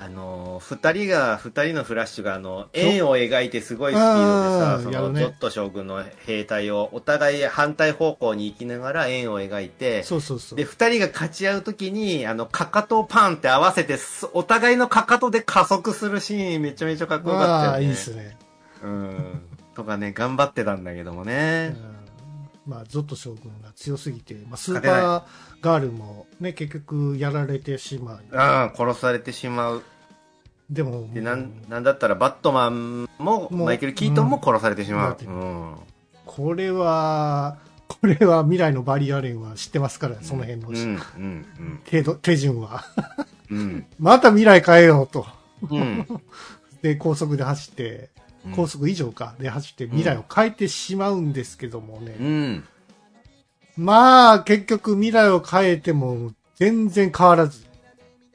あのー二人が、二人のフラッシュが、あの、円を描いてすごいスピードでさ、その、ねゾット将軍の兵隊をお互い反対方向に行きながら円を描いて、そうそうそうで、。二人が勝ち合うときに、あの、かかとをパンって合わせて、すお互いのかかとで加速するシーンめちゃめちゃかっこよかったよね。いいですね。うん。とかね、頑張ってたんだけどもうね。んまあ、ゾット将軍が強すぎて、まあ、スーパーガールもね、結局やられてしまう。ああ、殺されてしまう。でも、で、なん、なんだったらバットマンも、マイケル・キートンも殺されてしまう。ううん。これは、これは未来のバリアレンは知ってますから、その辺の、うん、うん、手ど手順は。うん。うん。また未来変えようと。うん。で、高速で走って、高速以上か、で走って未来を変えてしまうんですけどもね。うん。まあ、結局未来を変えても全然変わらず。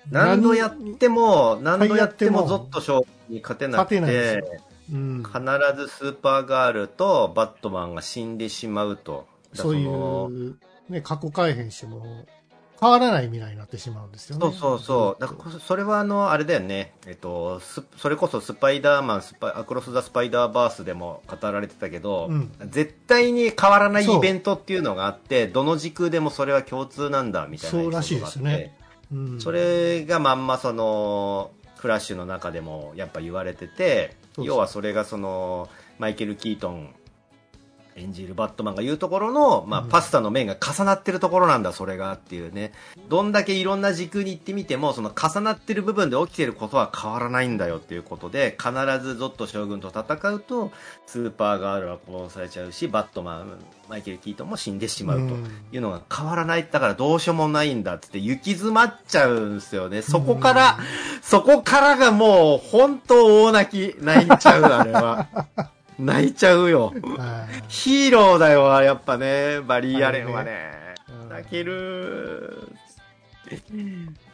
何度やっても、何度やってもゾット将軍に勝てなく勝てないでて、うん。必ずスーパーガールとバットマンが死んでしまうと。だそういのう、ね、過去改変しても、変わらない未来になってしまうんですよね。そうそうそう。だからそれはあの、あれだよね。えっと、スそれこそスパイダーマン、スパイアクロス・ザ・スパイダーバースでも語られてたけど、うん絶対に変わらないイベントっていうのがあって、どの時空でもそれは共通なんだ、みたいなそうらしいですねうん。それがまんまその、フラッシュの中でもやっぱ言われてて、そうそう要はそれがその、マイケル・キートン演じるバットマンが言うところの、まあ、うんパスタの面が重なってるところなんだ、それがっていうね。どんだけいろんな時空に行ってみても、その重なってる部分で起きてることは変わらないんだよっていうことで、必ずゾット将軍と戦うと、スーパーガールは殺されちゃうし、バットマン、マイケル・キートンも死んでしまうと。うんいうのが変わらない。だからどうしようもないんだってって行き詰まっちゃうんですよね。そこから、そこからがもう本当大泣き。泣いちゃう、あれは。泣いちゃうよ。はいヒーローだよ、やっぱね。バリー・アレンはね。うん泣ける。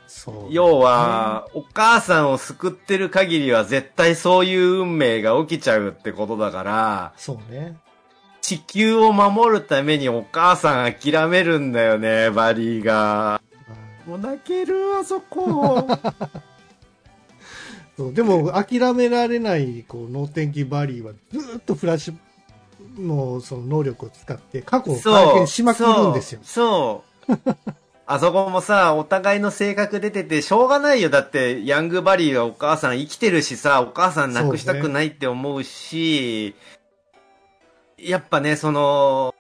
そう。要は、お母さんを救ってる限りは絶対そういう運命が起きちゃうってことだから、そうね。地球を守るためにお母さん諦めるんだよね、バリーが。もう泣ける、あそこ。そうでも、諦められない、こう、脳天気バリーは、ずーっとフラッシュの、その能力を使って、過去を改変しまくるんですよ。そう。そうあそこもさ、お互いの性格出てて、しょうがないよ。だって、ヤングバリーはお母さん生きてるしさ、お母さん亡くしたくないって思うし、やっぱね、その、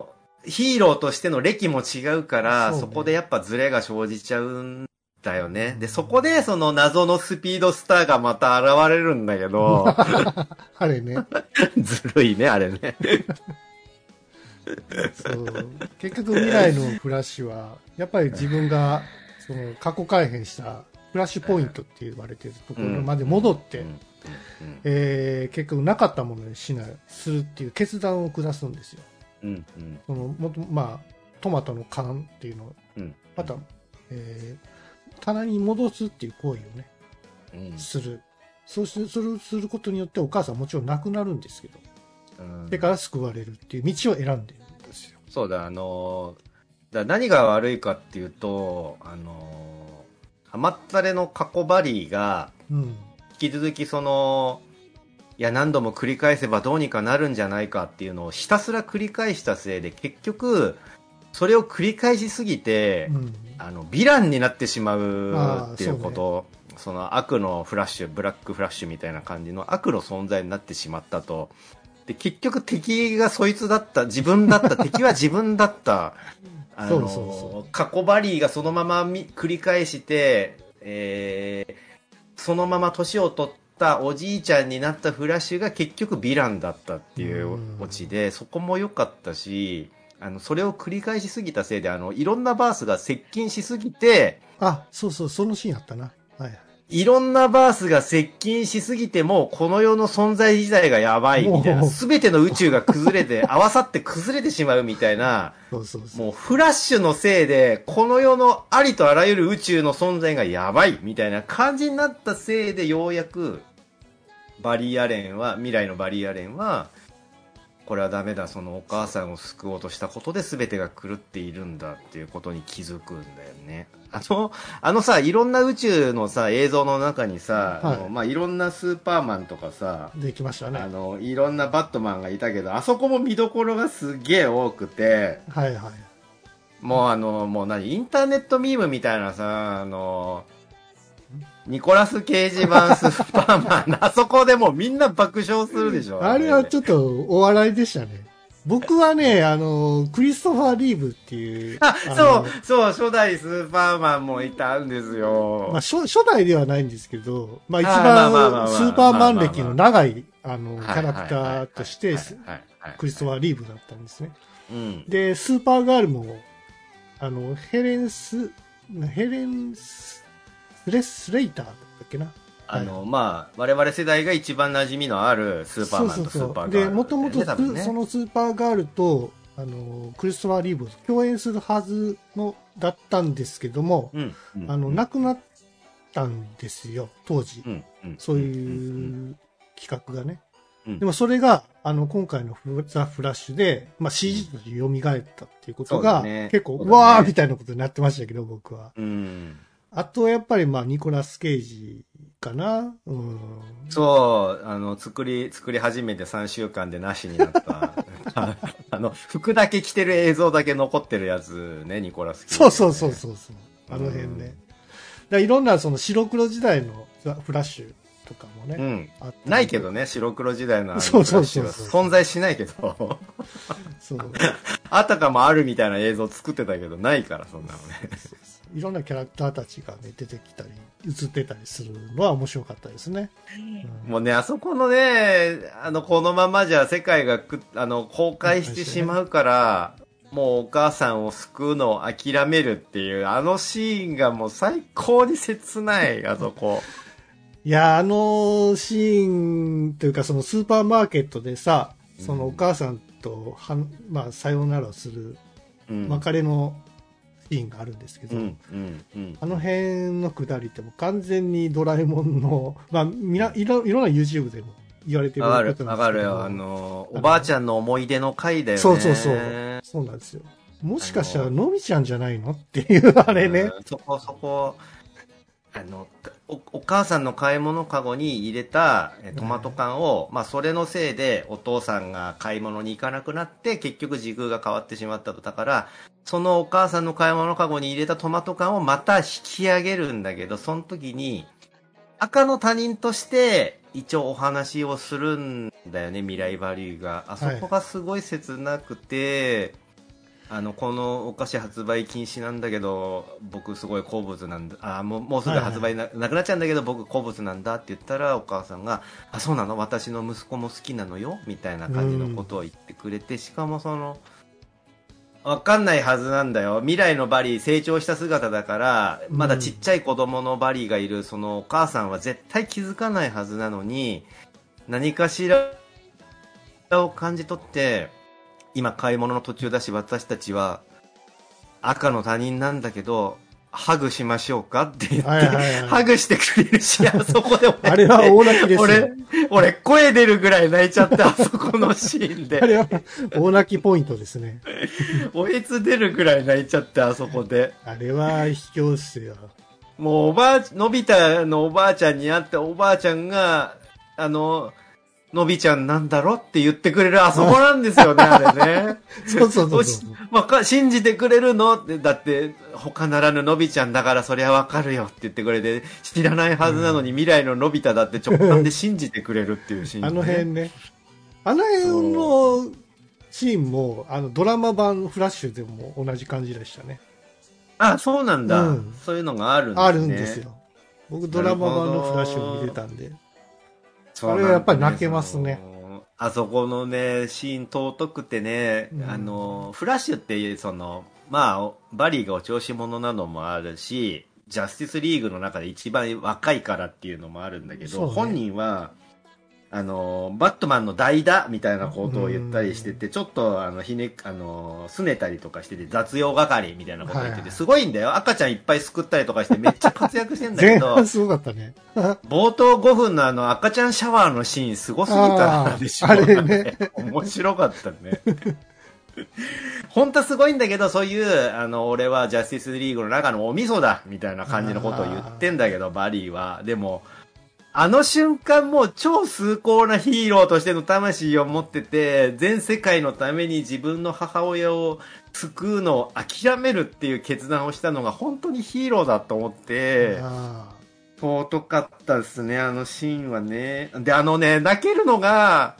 ヒーローとしての歴も違うから、そ,、ねこでやっぱズレが生じちゃうんだよね。で、そこでその謎のスピードスターがまた現れるんだけど、あれね。ずるいね、あれね。そう。結局、未来のフラッシュは、やっぱり自分が、その、過去改変した、フラッシュポイントって言われてるところまで戻って、うんうんえー結局なかったものにしない、するっていう決断を下すんですよ。うんうんその、もと、まあ、トマトの缶っていうのを、うんまた、えー棚に戻すっていう行為をね、うんする。そうし、それをすることによってお母さんはもちろん亡くなるんですけど、うんそれから救われるっていう道を選んでるんですよ。そうだ、あのーだ何が悪いかっていうと、あのー、ハマったれの過去バリーが、うん。引き続きその、いや、何度も繰り返せばどうにかなるんじゃないかっていうのをひたすら繰り返したせいで、結局、それを繰り返しすぎて、うん。あの、ヴィランになってしまうっていうこと、その悪のフラッシュ、ブラックフラッシュみたいな感じの悪の存在になってしまったと。で、結局敵がそいつだった、自分だった、敵は自分だった。あのそうそうそ過去バリーがそのままみ繰り返して、えーそのまま年を取ったおじいちゃんになったフラッシュが結局ヴィランだったっていううんオチで、そこも良かったし、あの、それを繰り返しすぎたせいで、あの、いろんなバースが接近しすぎて、あ、そうそう、そのシーンあったな。はい。いろんなバースが接近しすぎても、この世の存在自体がやばいみたいな、すべての宇宙が崩れて、合わさって崩れてしまうみたいな、そうそうそう。もうフラッシュのせいで、この世のありとあらゆる宇宙の存在がやばいみたいな感じになったせいで、ようやく、バリーアレンは、未来のバリーアレンは、これはダメだ、そのお母さんを救おうとしたことで全てが狂っているんだっていうことに気づくんだよね。あの、あのさ、いろんな宇宙のさ、映像の中にさ、はいあのまあ、いろんなスーパーマンとかさ、できましたね。あの、いろんなバットマンがいたけど、あそこも見どころがすげえ多くて、はいはい。もうあの、もう何、インターネットミームみたいなさ、あの、ニコラス・ケージ版スーパーマン、あそこでもうみんな爆笑するでしょ。あれはちょっとお笑いでしたね。僕はね、あの、クリストファー・リーブっていう。あ、のそう、そう、初代スーパーマンもいたんですよ。まあ、初初代ではないんですけど、まあ一番スーパーマン歴の長い、あの、キはいャラクターとしてクリストファー・リーブだったんですね。うん。で、スーパーガールも、あの、ヘレンス、ヘレンス、スレスレイターだっけな？あの、まあ、我々世代が一番馴染みのあるスーパーマンとスーパーガール、で、もともとそのスーパーガールと、あの、クリストファー・リーブを共演するはずの、だったんですけども、うん。うんあの、亡くなったんですよ、当時。うん。うん。そううん。いう企画がね。うんでもそれが、あの、今回のフザ・フラッシュで、まあ、CG として蘇ったっていうことが、ね結構、そうねわーみたいなことになってましたけど、僕は。うん。あと、やっぱり、まあ、ニコラス・ケイジかな。うん。そう、あの、作り、作り始めて3週間でなしになった。あ あの、服だけ着てる映像だけ残ってるやつね、ニコラス、そうそうそうそうそう。あの辺ね。だからいろんな、その白黒時代のザフラッシュとかもね。うん。ないけどね、白黒時代のフラッシュは存在しないけど、そう。あたかもあるみたいな映像作ってたけど、ないから、そんなのね。いろんなキャラクターたちがね、出てきたり、映ってたりするのは面白かったですね。うんもうね、あそこのね、あの、このままじゃ世界がく、あの、崩壊してしまうから、もうお母さんを救うのを諦めるっていう、あのシーンがもう最高に切ない、あそこ。いや、あのシーンというか、そのスーパーマーケットでさ、そのお母さんとはん、まあ、さようならをするうん。別れのシーンがあるんですけど、うん、うん、うん。あの辺のくだりってもう完全にドラえもんの、まあ、みないろいろんな YouTube でも言われてるわかる、ことなんですけど。わかるよ。あの、おばあちゃんの思い出の回だよね。そうそうそう。そうなんですよ。もしかしたらのびちゃんじゃないの？っていうあれね。うんそこそこ、あの、お、お母さんの買い物カゴに入れたえトマト缶を、まあそれのせいでお父さんが買い物に行かなくなって結局時空が変わってしまったと。だから、そのお母さんの買い物カゴに入れたトマト缶をまた引き上げるんだけど、その時に、赤の他人として一応お話をするんだよね、未来バリューが。あそこがすごい切なくて、あの、このお菓子発売禁止なんだけど、僕すごい好物なんだ、あ、もう、もうすぐ発売な,、なくなっちゃうんだけど、僕好物なんだって言ったら、お母さんが、あ、そうなの？私の息子も好きなのよ？みたいな感じのことを言ってくれて、しかもその、わかんないはずなんだよ。未来のバリー成長した姿だから、まだちっちゃい子供のバリーがいる、そのお母さんは絶対気づかないはずなのに、何かしらを感じ取って、今買い物の途中だし私たちは赤の他人なんだけど、ハグしましょうかって言って、はいはいはいハグしてくれるし、あそこで俺あれは大泣きですよ。俺、俺声出るぐらい泣いちゃって、あそこのシーンで。あれは大泣きポイントですね。おえつ出るぐらい泣いちゃって、あそこで。あれは卑怯っすよ。もうおばあ、のび太のおばあちゃんに会って、おばあちゃんが、あの、のびちゃんなんだろって言ってくれるあそこなんですよね、あれね。そうそうそうしそう。わか、信じてくれるの？って、だって、他ならぬのびちゃんだからそりゃわかるよって言ってくれて、知らないはずなのに未来ののび太だって直感で信じてくれるっていうシーン、ね。あの辺ね。あの辺のシーンも、あの、ドラマ版フラッシュでも同じ感じでしたね。あ、そうなんだ。うんそういうのがあるんですね。あるんですよ。僕ドラマ版のフラッシュを見てたんで。それはやっぱり泣けますね。あそこのね、シーン尊くてね、うん。あの、フラッシュって、その、まあ、バリーがお調子者なのもあるし、ジャスティスリーグの中で一番若いからっていうのもあるんだけど、ね。本人は、あの、バットマンの代打みたいなことを言ったりしてて、ちょっと、あの、ひね、あの、拗ねたりとかしてて、雑用係みたいなことを言ってて、すごいんだよ。赤ちゃんいっぱい救ったりとかして、めっちゃ活躍してんだけど前半、すごかったね。冒頭5分のあの赤ちゃんシャワーのシーンすごすぎたでしょ。あれね。面白かったね。本当はすごいんだけど、そういう、あの、俺はジャスティスリーグの中のお味噌だみたいな感じのことを言ってんだけど、バリーは。でも、あの瞬間もう超崇高なヒーローとしての魂を持ってて、全世界のために自分の母親を救うのを諦めるっていう決断をしたのが本当にヒーローだと思って、尊かったですね、あのシーンはね。で、あのね、泣けるのが、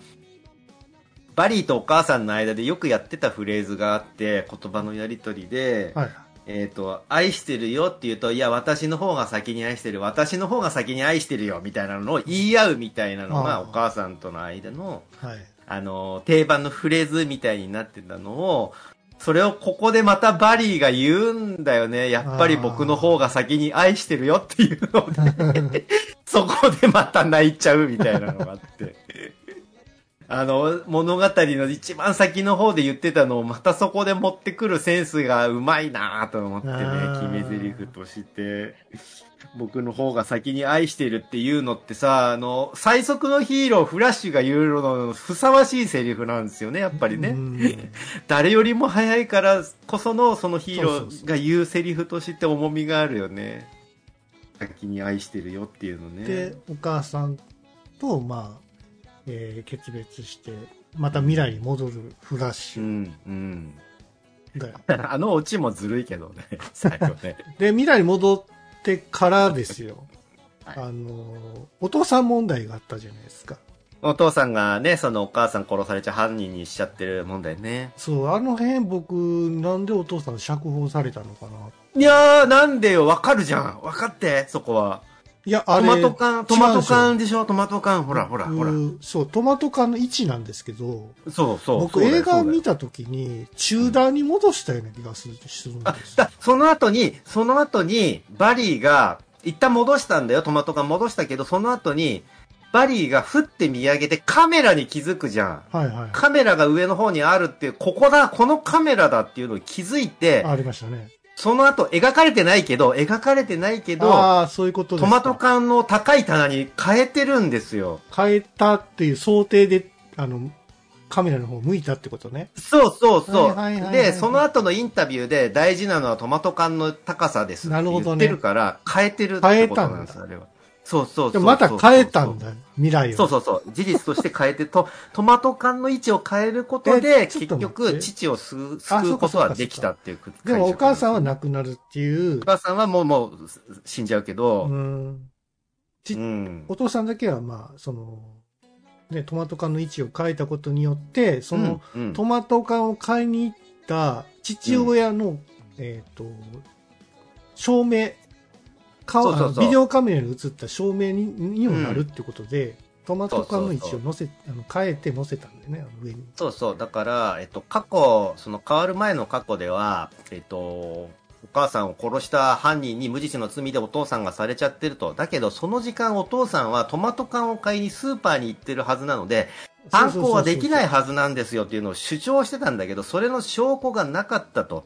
バリーとお母さんの間でよくやってたフレーズがあって、言葉のやりとりで、はい。えっ、と、愛してるよって言うと、いや、私の方が先に愛してる、私の方が先に愛してるよ、みたいなのを言い合うみたいなのが、お母さんとの間の、はい。あの、定番のフレーズみたいになってたのを、それをここでまたバリーが言うんだよね。やっぱり僕の方が先に愛してるよっていうので、そこでまた泣いちゃうみたいなのがあって。あの、物語の一番先の方で言ってたのをまたそこで持ってくるセンスがうまいなと思ってね決め台詞として。僕の方が先に愛してるっていうのってさ、あの、最速のヒーロー、フラッシュが言うののふさわしいセリフなんですよね、やっぱりね。うん誰よりも早いからこそのそのヒーローが言うセリフとして重みがあるよね。先に愛してるよっていうのね。で、お母さんと、まあ、えー決別して、また未来に戻るフラッシュうん、うん。だよ。あのオチもずるいけどね、最後ね。で、未来に戻ってからですよ。はいあの、お父さん問題があったじゃないですか。お父さんがね、そのお母さん殺されちゃう犯人にしちゃってる問題ね。そう、あの辺僕、なんでお父さん釈放されたのかな。いやー、なんでよ、わかるじゃん。わかって、そこは。いや、あトれ、マト缶、トマト缶でしょ？トマト缶。ほら、ほら、僕ほら。そう、トマト缶の位置なんですけど、そうそう。僕映画そうだよ見た時に中段に戻したような気がするするんあです。だその後に、その後に、バリーが、一旦戻したんだよ、トマト缶戻したけど、その後に、バリーがふって見上げてカメラに気づくじゃん。はいはい。カメラが上の方にあるっていう、ここだ、このカメラだっていうのを気づいて、ありましたね。その後描かれてないけど、描かれてないけど、ああ、そういうことですかトマト缶の高い棚に変えてるんですよ。変えたっていう想定で、あの、カメラの方向いたってことね。そうそうそう。はいはいはいはいで、その後のインタビューで大事なのはトマト缶の高さですって言ってなるほどねるから、変えてるってことなんですあれは。そうそうそう。でもまた変えたんだ、未来を。そうそうそう。事実として変えて、と、トマト缶の位置を変えることえで、結局、父を救うあ救うことはできたっていうでもお母さんはお亡くなるっていう。母さんはもう、もう、死んじゃうけど、うん。ちうん。お父さんだけはまあ、その、ね、トマト缶の位置を変えたことによって、その、うん、うんトマト缶を買いに行った父親の、えっ、と、照明、顔そうそうそうビデオカメラに映った照明ににもなるってことで、トマト缶の位置を乗せ、あの変えて乗せたんだよね、上に。そうそう。だから、えっと、過去、その変わる前の過去では、えっと、お母さんを殺した犯人に無実の罪でお父さんがされちゃってると。だけど、その時間お父さんはトマト缶を買いにスーパーに行ってるはずなので、犯行はできないはずなんですよっていうのを主張してたんだけど、それの証拠がなかったと。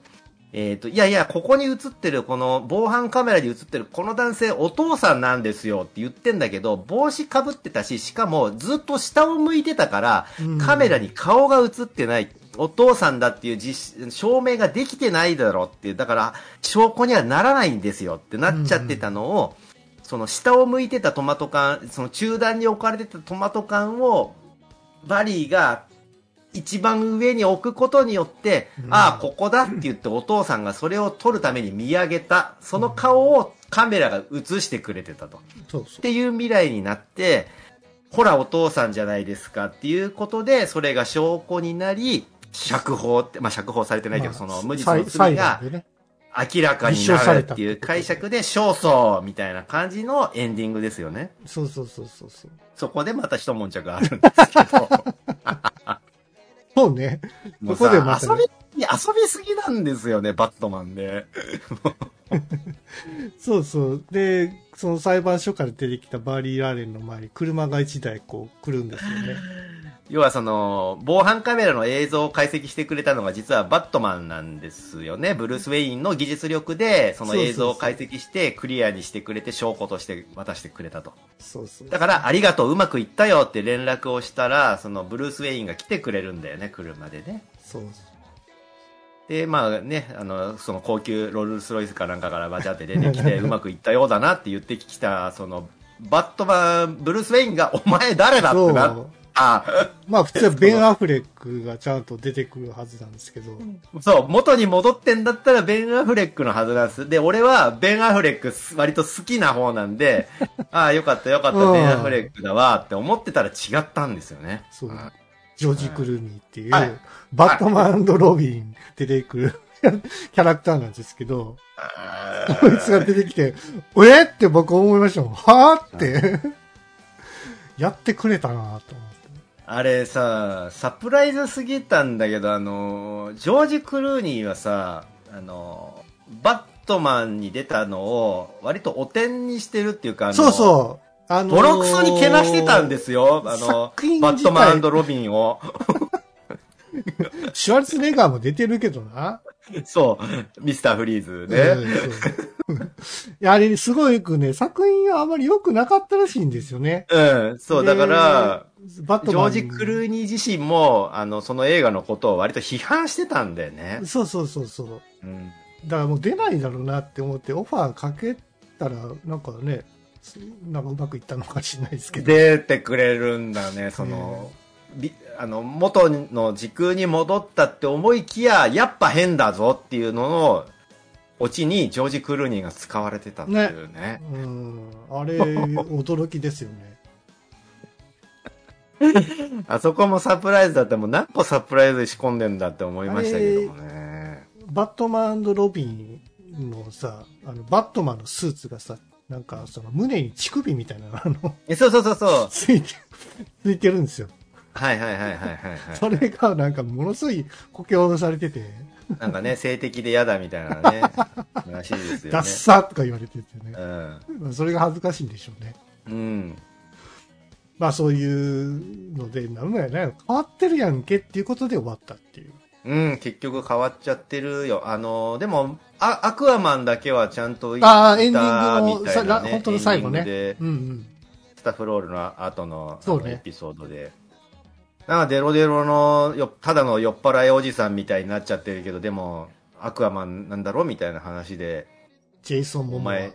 えっ、と、いやいや、ここに映ってる、この防犯カメラに映ってる、この男性、お父さんなんですよって言ってんだけど、帽子かぶってたし、しかもずっと下を向いてたから、うんカメラに顔が映ってない。お父さんだっていう実証明ができてないだろうっていう、だから、証拠にはならないんですよってなっちゃってたのを、その下を向いてたトマト缶、その中段に置かれてたトマト缶を、バリーが一番上に置くことによって、うんああ、ここだって言ってお父さんがそれを撮るために見上げた、その顔をカメラが映してくれてたと。そうそっていう未来になって、ほらお父さんじゃないですかっていうことで、それが証拠になり、釈放って、まあ釈放されてう。ないけど、まあその無実裁の罪が。明らかになるっていう解釈で勝訴みたいな感じのエンディングですよね。そうそうそうそうそう。そこでまた一悶着があるんですけど。そうね。もうそこでまたさ遊び、遊びすぎなんですよね、バットマンで。そうそう。で、その裁判所から出てきたバーリー・ラーレンの前に車が一台こう来るんですよね。要はその、防犯カメラの映像を解析してくれたのが実はバットマンなんですよね。ブルース・ウェインの技術力で、その映像を解析してクリアにしてくれて証拠として渡してくれたと。そうそう。だから、ありがとう、うまくいったよって連絡をしたら、そのブルース・ウェインが来てくれるんだよね、車でね。そうで、まあね、あの、その高級ロールスロイスかなんかからバチャって出てきて、うまくいったようだなって言ってきた、その、バットマン、ブルース・ウェインが、お前誰だってなっ。まあ普通はベン・アフレックがちゃんと出てくるはずなんですけど。そう、元に戻ってんだったらベン・アフレックのはずなんです。で、俺はベン・アフレック割と好きな方なんで、ああ、よかったよかった、うんベン・アフレックだわって思ってたら違ったんですよね。そううん。ジョージ・クルーニーっていう、はいバットマンロビン出てくる キャラクターなんですけど、こいつが出てきて、えって僕思いましたもん。はぁって。やってくれたなと思って。あれさ、サプライズすぎたんだけど、あの、ジョージ・クルーニーはさ、あの、バットマンに出たのを割とお点にしてるっていうか、そうそう。あのーボロクソにけなしてたんですよ。あの、バットマンロビンを。シュワルツェネッガーも出てるけどな。そう、ミスターフリーズうんね。いや、あれ、すごくね、作品があまり良くなかったらしいんですよね。うん、そう、だから、で、バット。ジョージ・クルーニー自身も、あの、その映画のことを割と批判してたんだよね。そうそうそうそう。うん。だからもう出ないだろうなって思って、オファーかけたら、なんかね、なんかうまくいったのかもしれないですけど。出てくれるんだね、その、びあの、元の時空に戻ったって思いきや、やっぱ変だぞっていうのの、オチにジョージ・クルーニーが使われてたっていうね。うん。あれ、驚きですよね。あそこもサプライズだってもう何個サプライズ仕込んでんだって思いましたけどもね。バットマンロビンのさ、あの、バットマンのスーツがさ、なんか、その胸に乳首みたいなの、あの、えそうそうそうそう。ついて、ついてるんですよ。はいはいはいはいはい、はい。それがなんかものすごい故郷されてて、なんかね、性的で嫌だみたいなね、らしいですよダッね。サとか言われててね。うん。まあそれが恥ずかしいんでしょうね。うん。まあそういうので、なんだよね、変わってるやんけっていうことで終わったっていう。うん、結局変わっちゃってるよ。あの、でも、あアクアマンだけはちゃんといああ、エンディたングのね、ら本当の最後ね。うんうん。スタッフロールの後のそうねエピソードで。なんかデロデロのよ、ただの酔っ払いおじさんみたいになっちゃってるけど、でも、アクアマンなんだろみたいな話で、ジェイソン・モモアお前、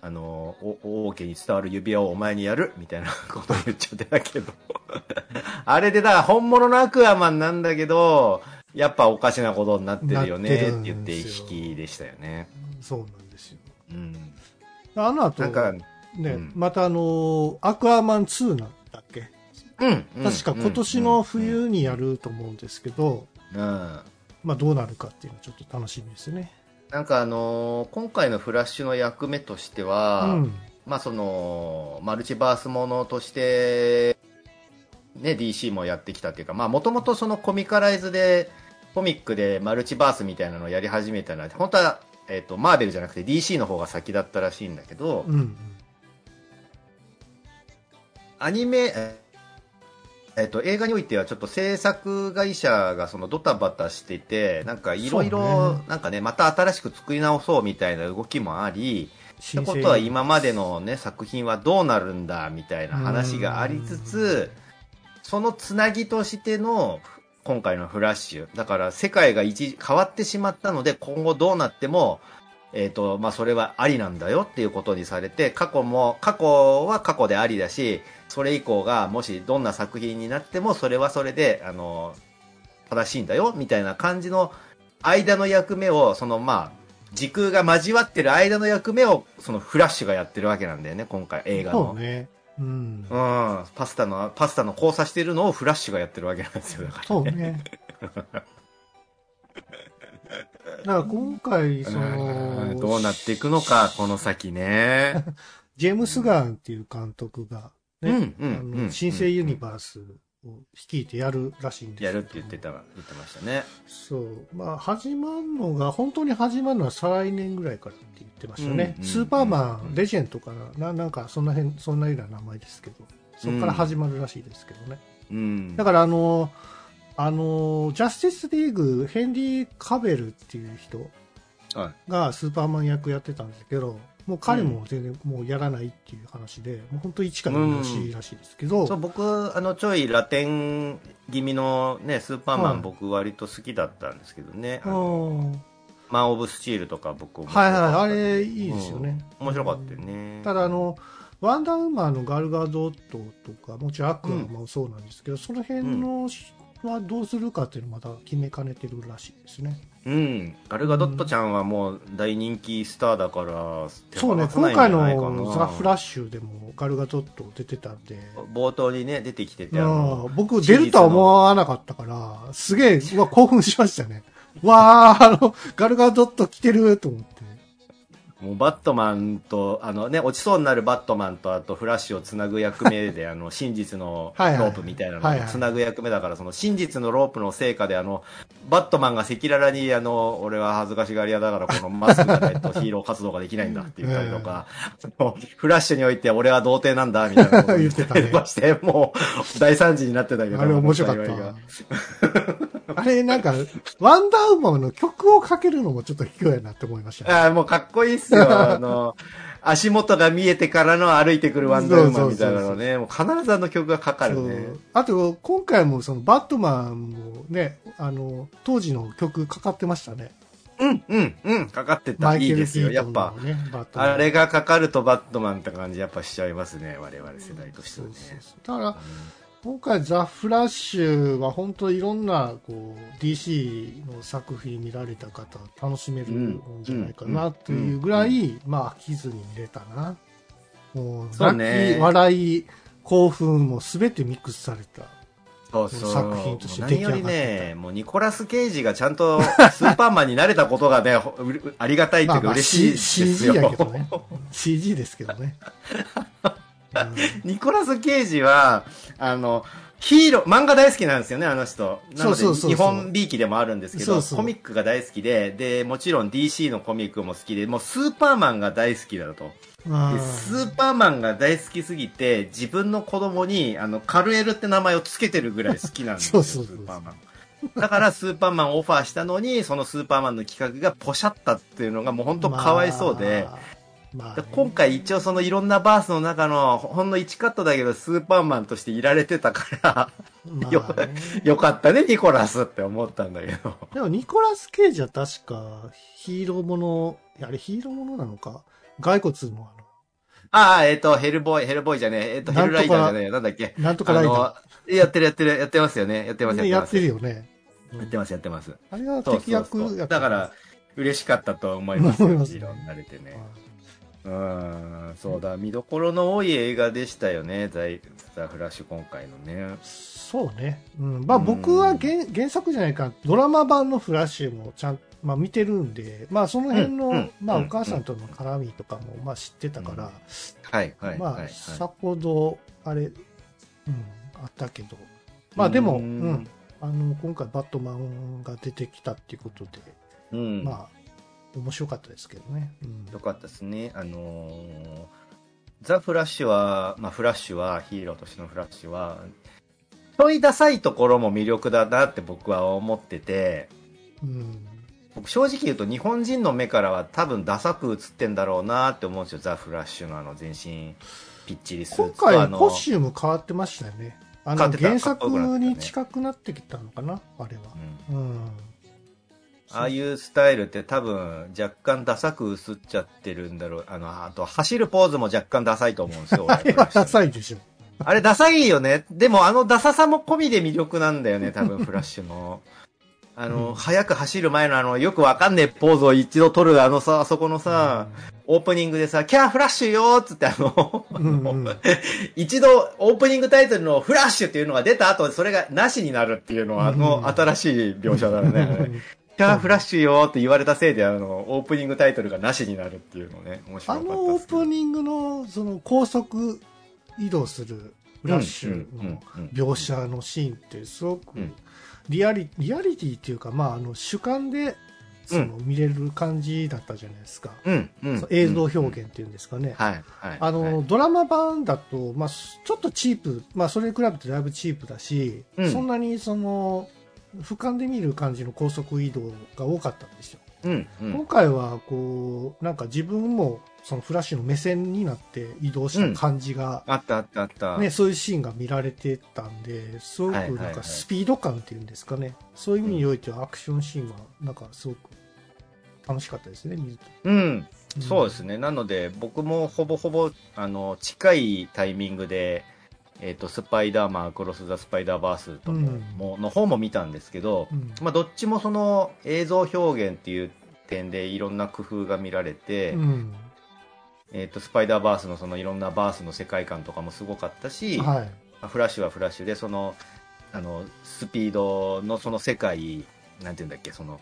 あの、お王家に伝わる指輪をお前にやるみたいな ことを言っちゃってたけど。あれで、だ本物のアクアマンなんだけど、やっぱおかしなことになってるよねって言って引きでしたよね。そうなんですよ。うん。あの後、なんか、ね、うんまたあの、アクアマン2なんだっけ？うん。うん確か今年の冬にやると思うんですけど、うん。うんまあどうなるかっていうのはちょっと楽しみですよね。なんかあのー今回のフラッシュの役目としては、うん。まあその、マルチバースものとして、ね、DC もやってきたっていうか、まあもともとそのコミカライズで、コミックでマルチバースみたいなのをやり始めたのは、本当は、えっ、と、マーベルじゃなくて DC の方が先だったらしいんだけど、うんうん。アニメ、ええっと、映画においてはちょっと制作会社がそのドタバタしてて、なんかいろいろね、なんかね、また新しく作り直そうみたいな動きもあり、って新ことは今までのね、作品はどうなるんだみたいな話がありつつ、そのつなぎとしての今回のフラッシュ。だから世界が一時変わってしまったので今後どうなっても、えっ、と、まあ、それはありなんだよっていうことにされて、過去も、過去は過去でありだし、それ以降がもしどんな作品になってもそれはそれで、あの、正しいんだよみたいな感じの間の役目を、そのまあ、時空が交わってる間の役目を、そのフラッシュがやってるわけなんだよね、今回映画の。そうね。うん。うん。パスタの、パスタの交差してるのをフラッシュがやってるわけなんですよ、だから。そうね。だから今回、その、どうなっていくのか、この先ね。ジェームス・ガーンっていう監督が、ね、新生ユニバース率いてやるらしいんですやるって言ってた、言ってましたね。そう。まあ、始まるのが、本当に始まるのは再来年ぐらいからって言ってましたね。うんスーパーマン、うんレジェンドかな？な、なんか、そんな辺、そんなような名前ですけど、そこから始まるらしいですけどね。うん。だから、あの、あの、ジャスティスリーグ、ヘンリー・カベルっていう人はいがスーパーマン役やってたんですけど、もう彼も全然もうやらないっていう話で、もう本当一から見直しらしいですけど、そう、僕、あの、ちょいラテン気味のね、スーパーマン、はい。僕割と好きだったんですけどね。ああのー。マン・オブ・スチールとか僕面白はいはい、あれいいですよね。面白かったよね。ただあの、ワンダーウーマンのガルガドットとか、もちろんアクアもそうなんですけど、その辺のはどうするかっていうのまだ決めかねてるらしいですね。うん。ガルガドットちゃんはもう大人気スターだから、そうね、今回のザ・フラッシュでもガルガドット出てたんで、冒頭にね、出てきてて、僕出るとは思わなかったから、すげえ、うわ、興奮しましたね。わー、あの、ガルガドット来てると思って。もうバットマンと、あのね、落ちそうになるバットマンと、あとフラッシュをつなぐ役目で、あの、真実のロープみたいなのをつなぐ役目だから、その真実のロープの成果で、あの、バットマンが赤裸々に、あの、俺は恥ずかしがり屋だから、このマスクがないとヒーロー活動ができないんだって言ったりとか、フラッシュにおいて俺は童貞なんだ、みたいなことを言ってた ねまして、もう、大惨事になってたけど。あれ面白かった。あれなんか、ワンダーウーマンの曲をかけるのもちょっと卑怯やなって思いましたね。ああ、もうかっこいいっすよ。あの、足元が見えてからの歩いてくるワンダーウーマンみたいなのね。もう必ずあの曲がかかるね。あと、今回もそのバットマンもね、あの、当時の曲かかってましたね。うん、うん、うん、かかってた。いいですよ。やっぱ。あれがかかるとバットマンって感じやっぱしちゃいますね。我々世代としてはね。だから、今回ザ・フラッシュは本当いろんなこう DC の作品見られた方楽しめるんじゃないかなというぐらい、まあ飽きずに見れたな。もう、泣き、笑い、興奮も全てミックスされた。そうそう。作品として何よ出来上がってね、もうニコラス・ケイジがちゃんと スーパーマンになれたことがね、ありがたいっていうか嬉しいです C- よ。CG やけどね。CG ですけどね。うんニコラス・ケイジは、あの、ヒーロー、漫画大好きなんですよね、あの人。なので、日本びいきでもあるんですけど、コミックが大好きで、で、もちろん DC のコミックも好きで、もうスーパーマンが大好きだと。スーパーマンが大好きすぎて、自分の子供に、あの、カルエルって名前をつけてるぐらい好きなんですよ、スーパーマン。だからスーパーマンをオファーしたのに、そのスーパーマンの企画がポシャったっていうのがもう本当かわいそうで、、まあまあ今回一応そのいろんなバースの中のほんの1カットだけどスーパーマンとしていられてたから、まあよねよかったね、ニコラスって思ったんだけど。でもニコラス・ケイジは確かヒーローもの、あれヒーローものなのか骸骨のあああ、えっ、と、ヘルボーイ、ヘルボーイじゃねえ、えっ、と、ヘなんとかルライダーじゃねえ、なんだっけ？の、なんとかライダあの、やってるやってる、やってますよね。やってます、やってやってます。るよね。うんやってます、やってます。あれはそう敵そうそう役やっただから、嬉しかったと思いますよ。思いますねヒーローになれてね。うん、そうだ、見どころの多い映画でしたよね、ザフラッシュ今回のね。そうね。うん。まあうん僕は原原作じゃないか、ドラマ版のフラッシュもちゃんまあ見てるんで、まあその辺の、うんまあお母さんとの絡みとかも、まあ知ってたから、はい、はい、まあ。さほど、あれ、うん、あったけど、まあでも、ううんん、あの、今回バットマンが出てきたっていうことで、うん。まあ、面白かったですけどね。うんよかったですね。あのーザ・フラッシュは、まあ、フラッシュは、ヒーローとしてのフラッシュは、ちょいダサいところも魅力だなって僕は思ってて、うん。僕正直言うと日本人の目からは多分ダサく映ってんだろうなって思うんですよ。ザ・フラッシュのあの全身今回、のコスチューム変わってましたよね。あの、原作に近くなってきたのかな、あれは。うんうん。ああいうスタイルって多分若干ダサく映っちゃってるんだろう。あの、あと走るポーズも若干ダサいと思うんですよ。あれはダサいでしょ。あれダサいよね。でもあのダサさも込みで魅力なんだよね、多分フラッシュの。あの、うん早く走る前のあの、よくわかんねえポーズを一度撮るあのさ、あそこのさ、オープニングでさ、キャーフラッシュよーっつってあの、うんうん 一度オープニングタイトルのフラッシュっていうのが出た後、それがなしになるっていうのは、あの、うん新しい描写だよね。キャーフラッシュよーって言われたせいで、あの、オープニングタイトルがなしになるっていうのね、面白かったあのオープニングの、その、高速移動するフラッシュの描写のシーンってすごくリアリリアリティっていうか、まあ、あの主観でその見れる感じだったじゃないですか、うんうんそう映像表現っていうんですかね、はいはい。あの、はいドラマ版だと、まあ、ちょっとチープ、まあ、それに比べてだいぶチープだし、うん。そんなにその俯瞰で見る感じの高速移動が多かったんですよ、うんうん今回はこうなんか自分もそのフラッシュの目線になって移動した感じが、あったあったあった。ね、そういうシーンが見られてたんですごくはいはいはいなんかスピード感っていうんですかね、そういう意味においてはアクションシーンはなんかすごく楽しかったですね見ると、うん。そうですねね。なので、僕もほぼほぼ、あの、近いタイミングで、えっ、と、スパイダーマン、クロス・ザ・スパイダーバースとも、うんもの方も見たんですけど、うん。まあ、どっちもその映像表現っていう点でいろんな工夫が見られて、うん。えっ、と、スパイダーバースのそのいろんなバースの世界観とかもすごかったし、はい。フラッシュはフラッシュで、その、あの、スピードのその世界、なんていうんだっけ、その、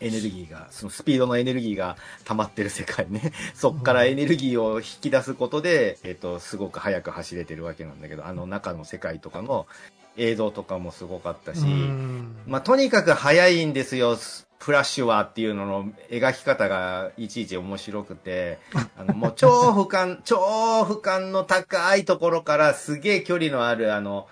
エネルギーが、そのスピードのエネルギーが溜まってる世界ね。そっからエネルギーを引き出すことで、えっ、と、すごく速く走れてるわけなんだけど、あの中の世界とかの映像とかもすごかったし、うん。まあ、とにかく速いんですよ、フラッシュはっていうのの描き方がいちいち面白くて、あの、もう超俯瞰、超俯瞰の高いところからすげえ距離のある、あの、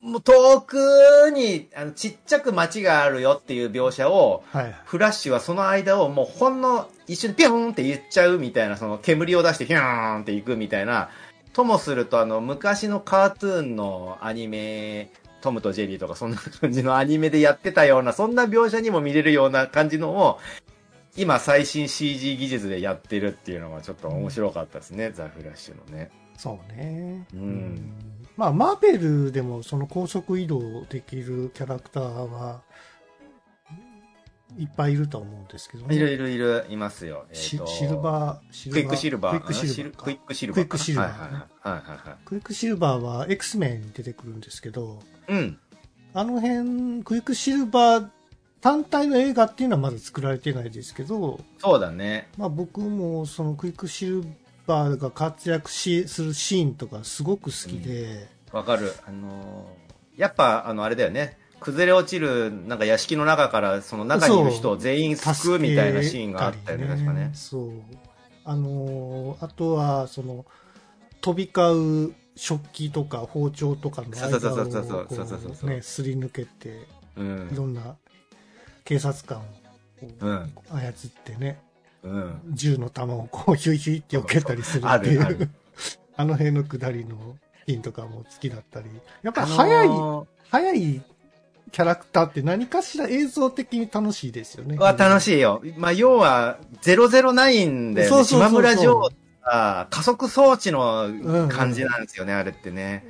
もう遠くに、あの、ちっちゃく街があるよっていう描写を、はいフラッシュはその間をもうほんの一瞬ピョーンって言っちゃうみたいな、その煙を出してヒューンっていくみたいな、ともするとあの昔のカートゥーンのアニメ、トムとジェリーとかそんな感じのアニメでやってたような、そんな描写にも見れるような感じのを、今最新 CG 技術でやってるっていうのがちょっと面白かったですね、ザ・フラッシュのね。そうね。うんまあ、マーベルでもその高速移動できるキャラクターはいっぱいいると思うんですけどね。いるいるいる、いますよ。えーとシシルバー、シクイックシルバー。クイックシルバーか。クイックシルバーか。クイックシルバーはいはいはいはいはいはい。クイックシルバーは X メンに出てくるんですけど、うん。あの辺、クイックシルバー単体の映画っていうのはまだ作られてないですけど、そうだね。まあ僕もそのクイックシルバーが活躍しするシーンとかすごく好きで、わかる。あのーやっぱ、あの、あれだよね。崩れ落ちる、なんか屋敷の中から、その中にいる人を全員救うみたいなシーンがあったよね、確かね。そう。あのーあとは、その、飛び交う食器とか包丁とかの間そうそうそうそうをね、すり抜けて、ういろん。んな警察官をうん。操ってね、うん。銃の弾をこうヒュイヒュイって避けたりするっていう、あ の辺の下りのシーンとかも好きだったり、やっぱあのー速い、キャラクターって何かしら映像的に楽しいですよね。は楽しいよ。まあ、要は、009で、ね、そうそうそうそう島村城が加速装置の感じなんですよね、あれってね。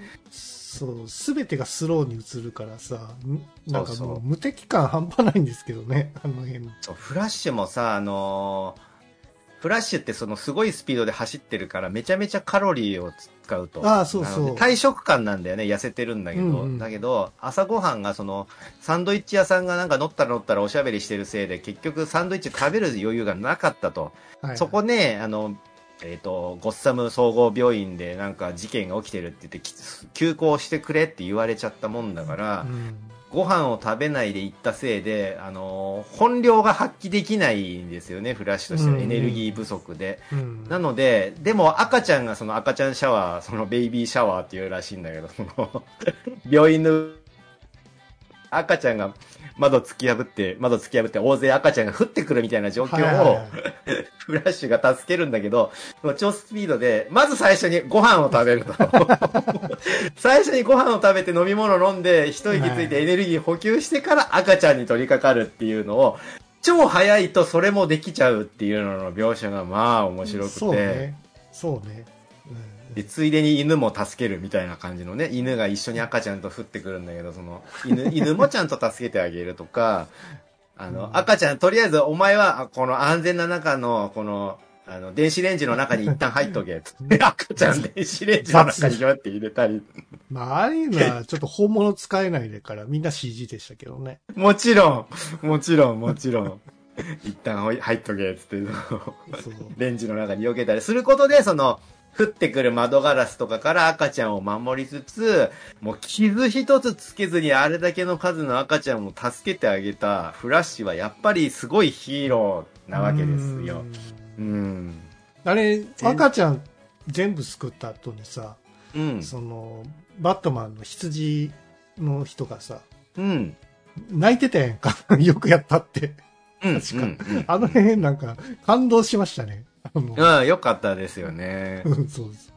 そう、すべてがスローに映るからさ、んなんかもう無敵感半端ないんですけどね、あの辺。そう、フラッシュもさ、あのーフラッシュってそのすごいスピードで走ってるからめちゃめちゃカロリーを使うと。ああそうそう体食感なんだよね、痩せてるんだけど。うんうんだけど、朝ごはんがその、サンドイッチ屋さんがなんか乗ったら乗ったらおしゃべりしてるせいで結局サンドイッチ食べる余裕がなかったと。はい、そこね、あの、えっ、と、ゴッサム総合病院でなんか事件が起きてるって言ってき、休校してくれって言われちゃったもんだから、うん。ご飯を食べないで行ったせいで、あのー本領が発揮できないんですよね、フラッシュとしてはうん。エネルギー不足で。うん。なので、でも赤ちゃんがその赤ちゃんシャワー、そのベイビーシャワーっていうらしいんだけど、その、病院の赤ちゃんが窓突き破って、窓突き破って大勢赤ちゃんが降ってくるみたいな状況を フラッシュが助けるんだけど、超スピードで、まず最初にご飯を食べると。最初にご飯を食べて飲み物飲んで、一息ついてエネルギー補給してから赤ちゃんに取り掛かるっていうのを、超早いとそれもできちゃうっていうのの描写がまあ面白くて、そうね。そうね。で、ついでに犬も助けるみたいな感じのね、犬が一緒に赤ちゃんと降ってくるんだけど、その、犬、犬もちゃんと助けてあげるとか、あの、赤ちゃん、とりあえずお前は、あこの安全な中の、この、あの、電子レンジの中に一旦入っとけ。つって赤ちゃん電子レンジの中にひょって入れたり。まあ、ああいうのはちょっと本物使えないでから、みんな CG でしたけどね。もちろん、もちろん、もちろん。一旦入っとけ、つって。レンジの中に避けたりすることで、その、降ってくる窓ガラスとかから赤ちゃんを守りつつ、もう傷一つつけずにあれだけの数の赤ちゃんを助けてあげたフラッシュはやっぱりすごいヒーローなわけですよ。うん。あれ、赤ちゃん全部救った後にさ、うん。その、バットマンの羊の人がさ、うん。泣いてたやんか。よくやったって。うん。確かうんあの辺なんか感動しましたね。うん、よかったですよね。う んそうです。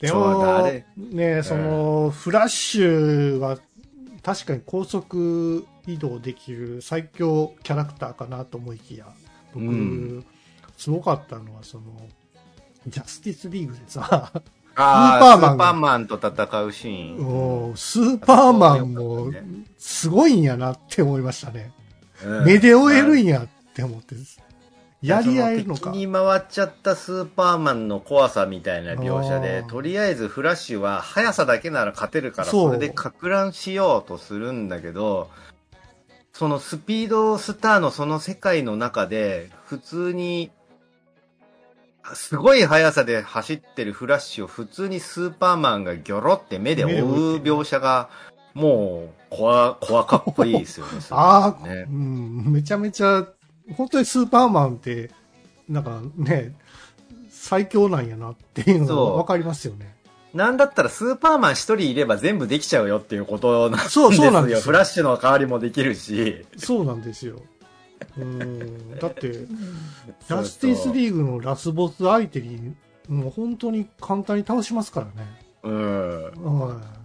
でもね、その、フラッシュは確かに高速移動できる最強キャラクターかなと思いきや、僕、うんすごかったのは、その、ジャスティスリーグでさ、ああ、スーパーマンスーパーマンと戦うシーン。スーパーマンもすごいんやなって思いましたね。うん目で追えるんやって思って、やり合えるのか。そ敵。に回っちゃったスーパーマンの怖さみたいな描写でとりあえずフラッシュは速さだけなら勝てるからそれでか乱しようとするんだけどそのスピードスターのその世界の中で普通にすごい速さで走ってるフラッシュを普通にスーパーマンがギョロって目で追う描写がもう怖怖かっこいいですよね。ああ、ね。うん、めちゃめちゃ、本当にスーパーマンって、なんかね、最強なんやなっていうのがわかりますよね。なんだったらスーパーマン一人いれば全部できちゃうよっていうことなんですそうそうなんよ。ですよフラッシュの代わりもできるし。そうなんですよ。うん、だって、ジャスティスーリーグのラスボス相手に、もう本当に簡単に倒しますからね。うん。はい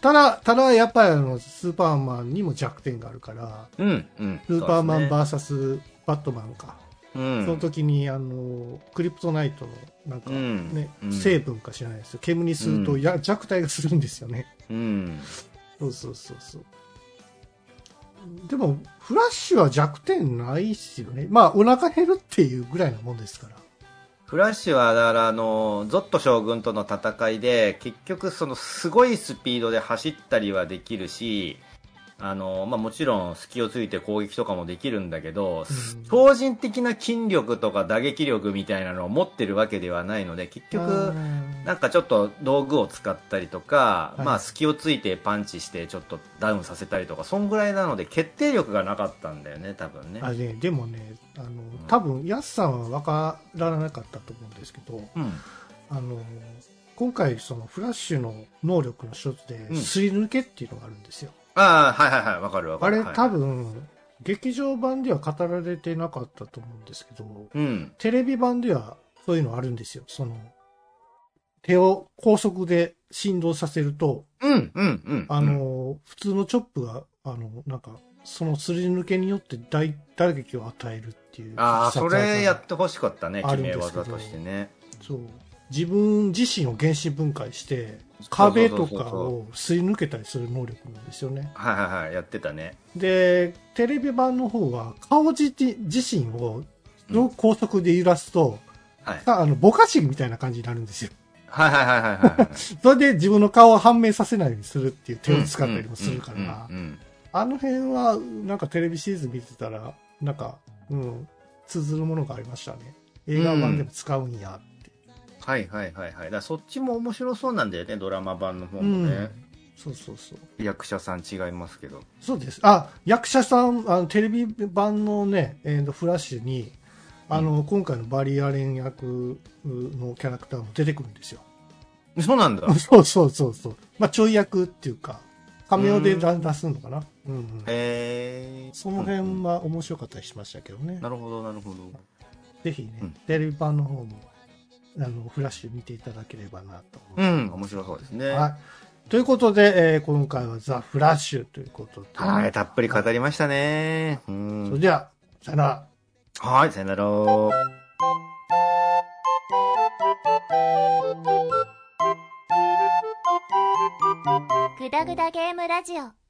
ただ、ただやっぱりあの、スーパーマンにも弱点があるから、うん、うん。スーパーマンババーサスバットマンか。うん。その時に、あの、クリプトナイトの、なんか、うんね、うん成分か知らないですよ。煙にするとや、弱体がするんですよね。うん。そうそうそうそう。でも、フラッシュは弱点ないっすよね。まあ、お腹減るっていうぐらいのもんですから。フラッシュは、だから、あの、ゾット将軍との戦いで、結局、その、すごいスピードで走ったりはできるし、あの、まあ、もちろん、隙をついて攻撃とかもできるんだけど、うん超人的な筋力とか打撃力みたいなのを持ってるわけではないので、結局、なんかちょっと道具を使ったりとか、はいまあ隙をついてパンチしてちょっとダウンさせたりとか、そんぐらいなので決定力がなかったんだよね、多分ね。あね、でもね、あの、多分、ヤスさんは分からなかったと思うんですけど、うん。あの、今回、そのフラッシュの能力の一つで、うんすり抜けっていうのがあるんですよ。ああ、はいはいはい、わかるわかる。あれ、はい多分、劇場版では語られてなかったと思うんですけど、うん。テレビ版ではそういうのあるんですよ。その、手を高速で振動させると、うん、うん、うん。あ、の、普通のチョップが、あの、なんか、そのすり抜けによって大打撃を与えるっていう。ああ、それやっってほしかったね、あ決め技としてね。そう。自分自身を原子分解して、壁とかをすり抜けたりする能力なんですよね。はいはいはい、やってたね。で、テレビ版の方は、顔自自身を、の高速で揺らすと、はい。あの、ぼかしみたいな感じになるんですよ。はいはいはいはいはい。それで自分の顔を判明させないようにするっていう手を使ったりもするから、うんうんうんあの辺は、なんかテレビシリーズ見てたら、なんか、うん、通ずるものがありましたね。映画版でも使うんや。はいはいはいはい。だそっちも面白そうなんだよね、ドラマ版の方うんもね。そうそうそう。役者さん違いますけど。そうです。あ、役者さん、あのテレビ版のね、えーとフラッシュに、あの、今回のバリアレン役のキャラクターも出てくるんですよ。そうなんだ。そうそうそうそう。まあ、ちょい役っていうか、カメオで出出すのかな。うん、うん。へえ。その辺は面白かったりしましたけどね。なるほど、なるほど。ぜひね、うんテレビ版の方も、あの、フラッシュ見ていただければなと思いうん、ます。面白そうですね。はい。ということで、えー今回はザ・フラッシュということで。はい、たっぷり語りましたね。うそれん。では、さよなら。はい、さよなら。グダグダゲームラジオ